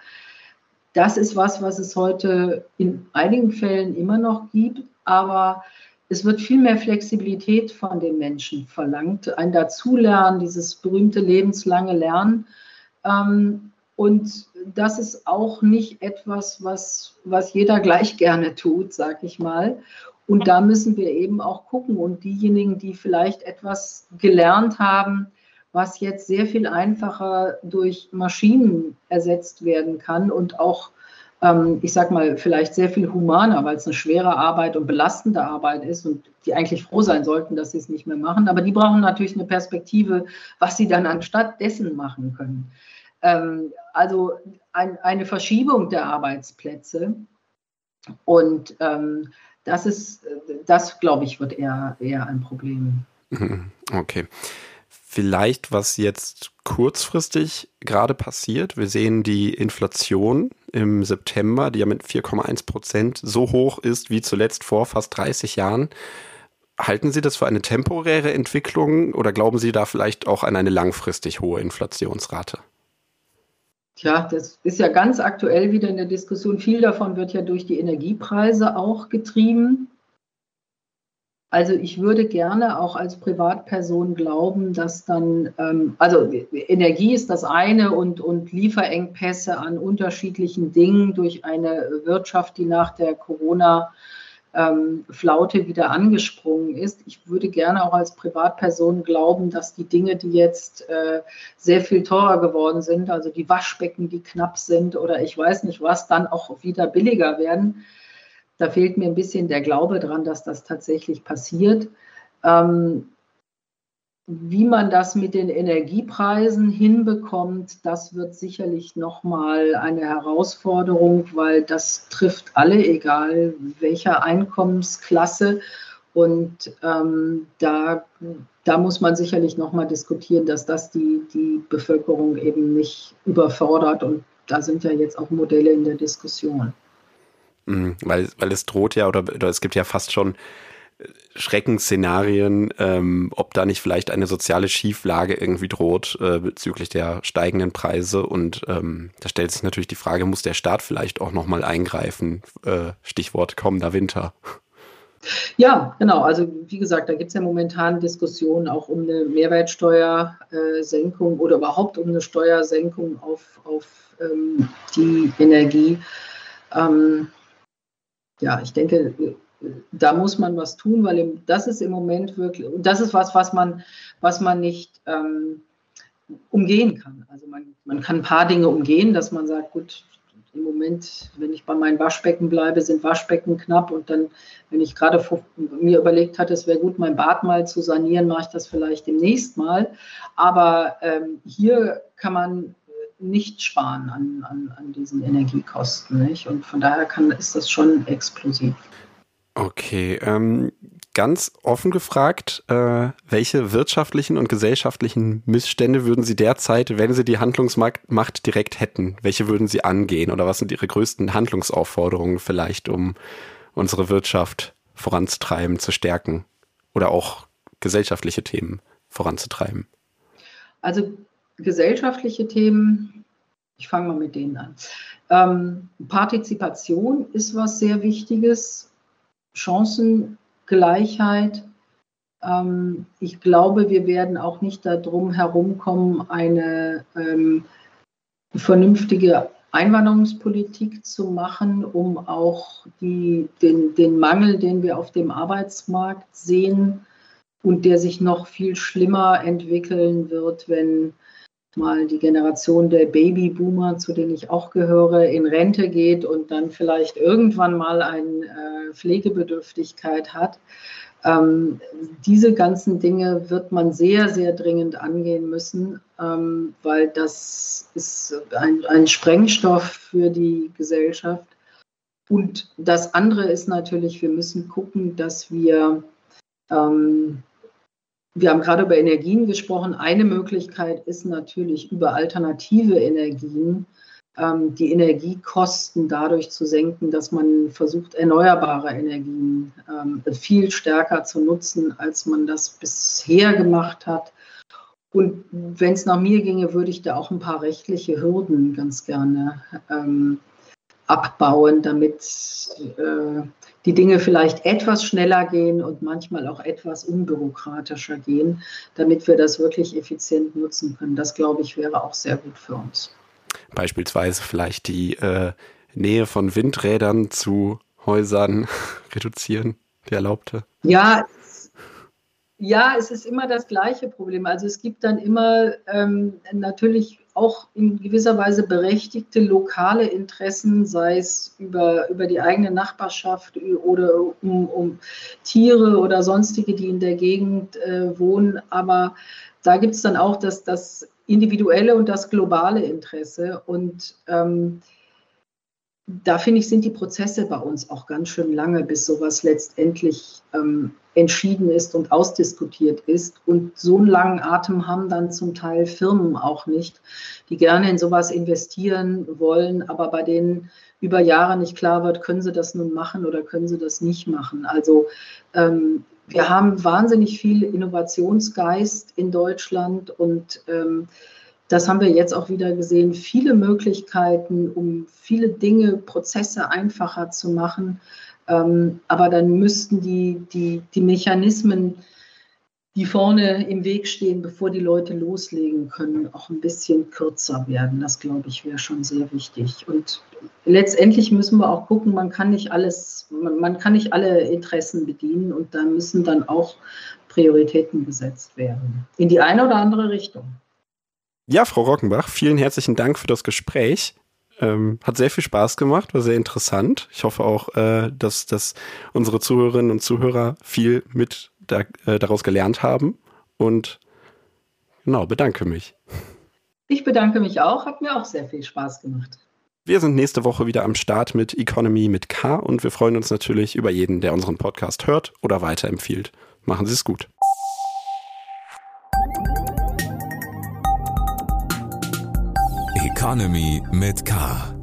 Das ist was, was es heute in einigen Fällen immer noch gibt, aber es wird viel mehr Flexibilität von den Menschen verlangt, ein Dazulernen, dieses berühmte lebenslange Lernen. Ähm, und das ist auch nicht etwas, was, was jeder gleich gerne tut, sag ich mal. Und da müssen wir eben auch gucken. Und diejenigen, die vielleicht etwas gelernt haben, was jetzt sehr viel einfacher durch Maschinen ersetzt werden kann und auch ähm, ich sag mal, vielleicht sehr viel humaner, weil es eine schwere Arbeit und belastende Arbeit ist und die eigentlich froh sein sollten, dass sie es nicht mehr machen. Aber die brauchen natürlich eine Perspektive, was sie dann anstatt dessen machen können. Ähm, also ein, eine Verschiebung der Arbeitsplätze. Und ähm, das ist, das glaube ich, wird eher, eher ein Problem. Mhm. Okay. Vielleicht, was jetzt kurzfristig gerade passiert. Wir sehen die Inflation im September, die ja mit 4,1 Prozent so hoch ist wie zuletzt vor fast 30 Jahren. Halten Sie das für eine temporäre Entwicklung oder glauben Sie da vielleicht auch an eine langfristig hohe Inflationsrate? Tja, das ist ja ganz aktuell wieder in der Diskussion. Viel davon wird ja durch die Energiepreise auch getrieben. Also ich würde gerne auch als Privatperson glauben, dass dann, ähm, also Energie ist das eine und, und Lieferengpässe an unterschiedlichen Dingen durch eine Wirtschaft, die nach der Corona ähm, Flaute wieder angesprungen ist. Ich würde gerne auch als Privatperson glauben, dass die Dinge, die jetzt äh, sehr viel teurer geworden sind, also die Waschbecken, die knapp sind oder ich weiß nicht was, dann auch wieder billiger werden da fehlt mir ein bisschen der Glaube dran, dass das tatsächlich passiert. Ähm, wie man das mit den Energiepreisen hinbekommt, das wird sicherlich nochmal eine Herausforderung, weil das trifft alle, egal welcher Einkommensklasse. Und ähm, da, da muss man sicherlich nochmal diskutieren, dass das die, die Bevölkerung eben nicht überfordert. Und da sind ja jetzt auch Modelle in der Diskussion. Mhm, weil, weil es droht ja, oder, oder es gibt ja fast schon Schreckensszenarien, ähm, ob da nicht vielleicht eine soziale Schieflage irgendwie droht äh, bezüglich der steigenden Preise. Und ähm, da stellt sich natürlich die Frage, muss der Staat vielleicht auch nochmal eingreifen? Äh, Stichwort kommender Winter. Ja, genau. Also wie gesagt, da gibt es ja momentan Diskussionen auch um eine Mehrwertsteuersenkung oder überhaupt um eine Steuersenkung auf, auf ähm, die Energie. Ähm, ja, ich denke, da muss man was tun, weil das ist im Moment wirklich, und das ist was, was man, was man nicht ähm, umgehen kann. Also man, man kann ein paar Dinge umgehen, dass man sagt, gut, im Moment, wenn ich bei meinen Waschbecken bleibe, sind Waschbecken knapp und dann, wenn ich gerade mir überlegt hatte, es wäre gut, mein Bad mal zu sanieren, mache ich das vielleicht demnächst mal. Aber ähm, hier kann man nicht sparen an, an, an diesen Energiekosten. Nicht? Und von daher kann, ist das schon explosiv. Okay, ähm, ganz offen gefragt, äh, welche wirtschaftlichen und gesellschaftlichen Missstände würden Sie derzeit, wenn Sie die Handlungsmacht direkt hätten, welche würden Sie angehen oder was sind Ihre größten Handlungsaufforderungen vielleicht, um unsere Wirtschaft voranzutreiben, zu stärken oder auch gesellschaftliche Themen voranzutreiben? Also gesellschaftliche Themen, ich fange mal mit denen an. Ähm, Partizipation ist was sehr Wichtiges, Chancengleichheit. Ähm, ich glaube, wir werden auch nicht darum herumkommen, eine ähm, vernünftige Einwanderungspolitik zu machen, um auch die, den, den Mangel, den wir auf dem Arbeitsmarkt sehen und der sich noch viel schlimmer entwickeln wird, wenn mal die Generation der Babyboomer, zu denen ich auch gehöre, in Rente geht und dann vielleicht irgendwann mal eine äh, Pflegebedürftigkeit hat. Ähm, diese ganzen Dinge wird man sehr, sehr dringend angehen müssen, ähm, weil das ist ein, ein Sprengstoff für die Gesellschaft. Und das andere ist natürlich, wir müssen gucken, dass wir ähm, wir haben gerade über Energien gesprochen. Eine Möglichkeit ist natürlich über alternative Energien ähm, die Energiekosten dadurch zu senken, dass man versucht, erneuerbare Energien ähm, viel stärker zu nutzen, als man das bisher gemacht hat. Und wenn es nach mir ginge, würde ich da auch ein paar rechtliche Hürden ganz gerne ähm, abbauen, damit äh, die Dinge vielleicht etwas schneller gehen und manchmal auch etwas unbürokratischer gehen, damit wir das wirklich effizient nutzen können. Das, glaube ich, wäre auch sehr gut für uns. Beispielsweise vielleicht die äh, Nähe von Windrädern zu Häusern reduzieren, die erlaubte. Ja, ja, es ist immer das gleiche Problem. Also es gibt dann immer ähm, natürlich auch in gewisser Weise berechtigte lokale Interessen, sei es über, über die eigene Nachbarschaft oder um, um Tiere oder sonstige, die in der Gegend äh, wohnen. Aber da gibt es dann auch das, das individuelle und das globale Interesse. Und ähm, da finde ich, sind die Prozesse bei uns auch ganz schön lange, bis sowas letztendlich ähm, entschieden ist und ausdiskutiert ist. Und so einen langen Atem haben dann zum Teil Firmen auch nicht, die gerne in sowas investieren wollen, aber bei denen über Jahre nicht klar wird, können sie das nun machen oder können sie das nicht machen. Also ähm, wir haben wahnsinnig viel Innovationsgeist in Deutschland und ähm, das haben wir jetzt auch wieder gesehen, viele Möglichkeiten, um viele Dinge, Prozesse einfacher zu machen. Ähm, aber dann müssten die, die, die Mechanismen, die vorne im Weg stehen, bevor die Leute loslegen können, auch ein bisschen kürzer werden. Das, glaube ich, wäre schon sehr wichtig. Und letztendlich müssen wir auch gucken, man kann nicht alles, man, man kann nicht alle Interessen bedienen und da müssen dann auch Prioritäten gesetzt werden. In die eine oder andere Richtung. Ja, Frau Rockenbach, vielen herzlichen Dank für das Gespräch. Ähm, hat sehr viel Spaß gemacht, war sehr interessant. Ich hoffe auch, äh, dass, dass unsere Zuhörerinnen und Zuhörer viel mit da, äh, daraus gelernt haben. Und genau, bedanke mich. Ich bedanke mich auch, hat mir auch sehr viel Spaß gemacht. Wir sind nächste Woche wieder am Start mit Economy mit K und wir freuen uns natürlich über jeden, der unseren Podcast hört oder weiterempfiehlt. Machen Sie es gut. Economy mit K.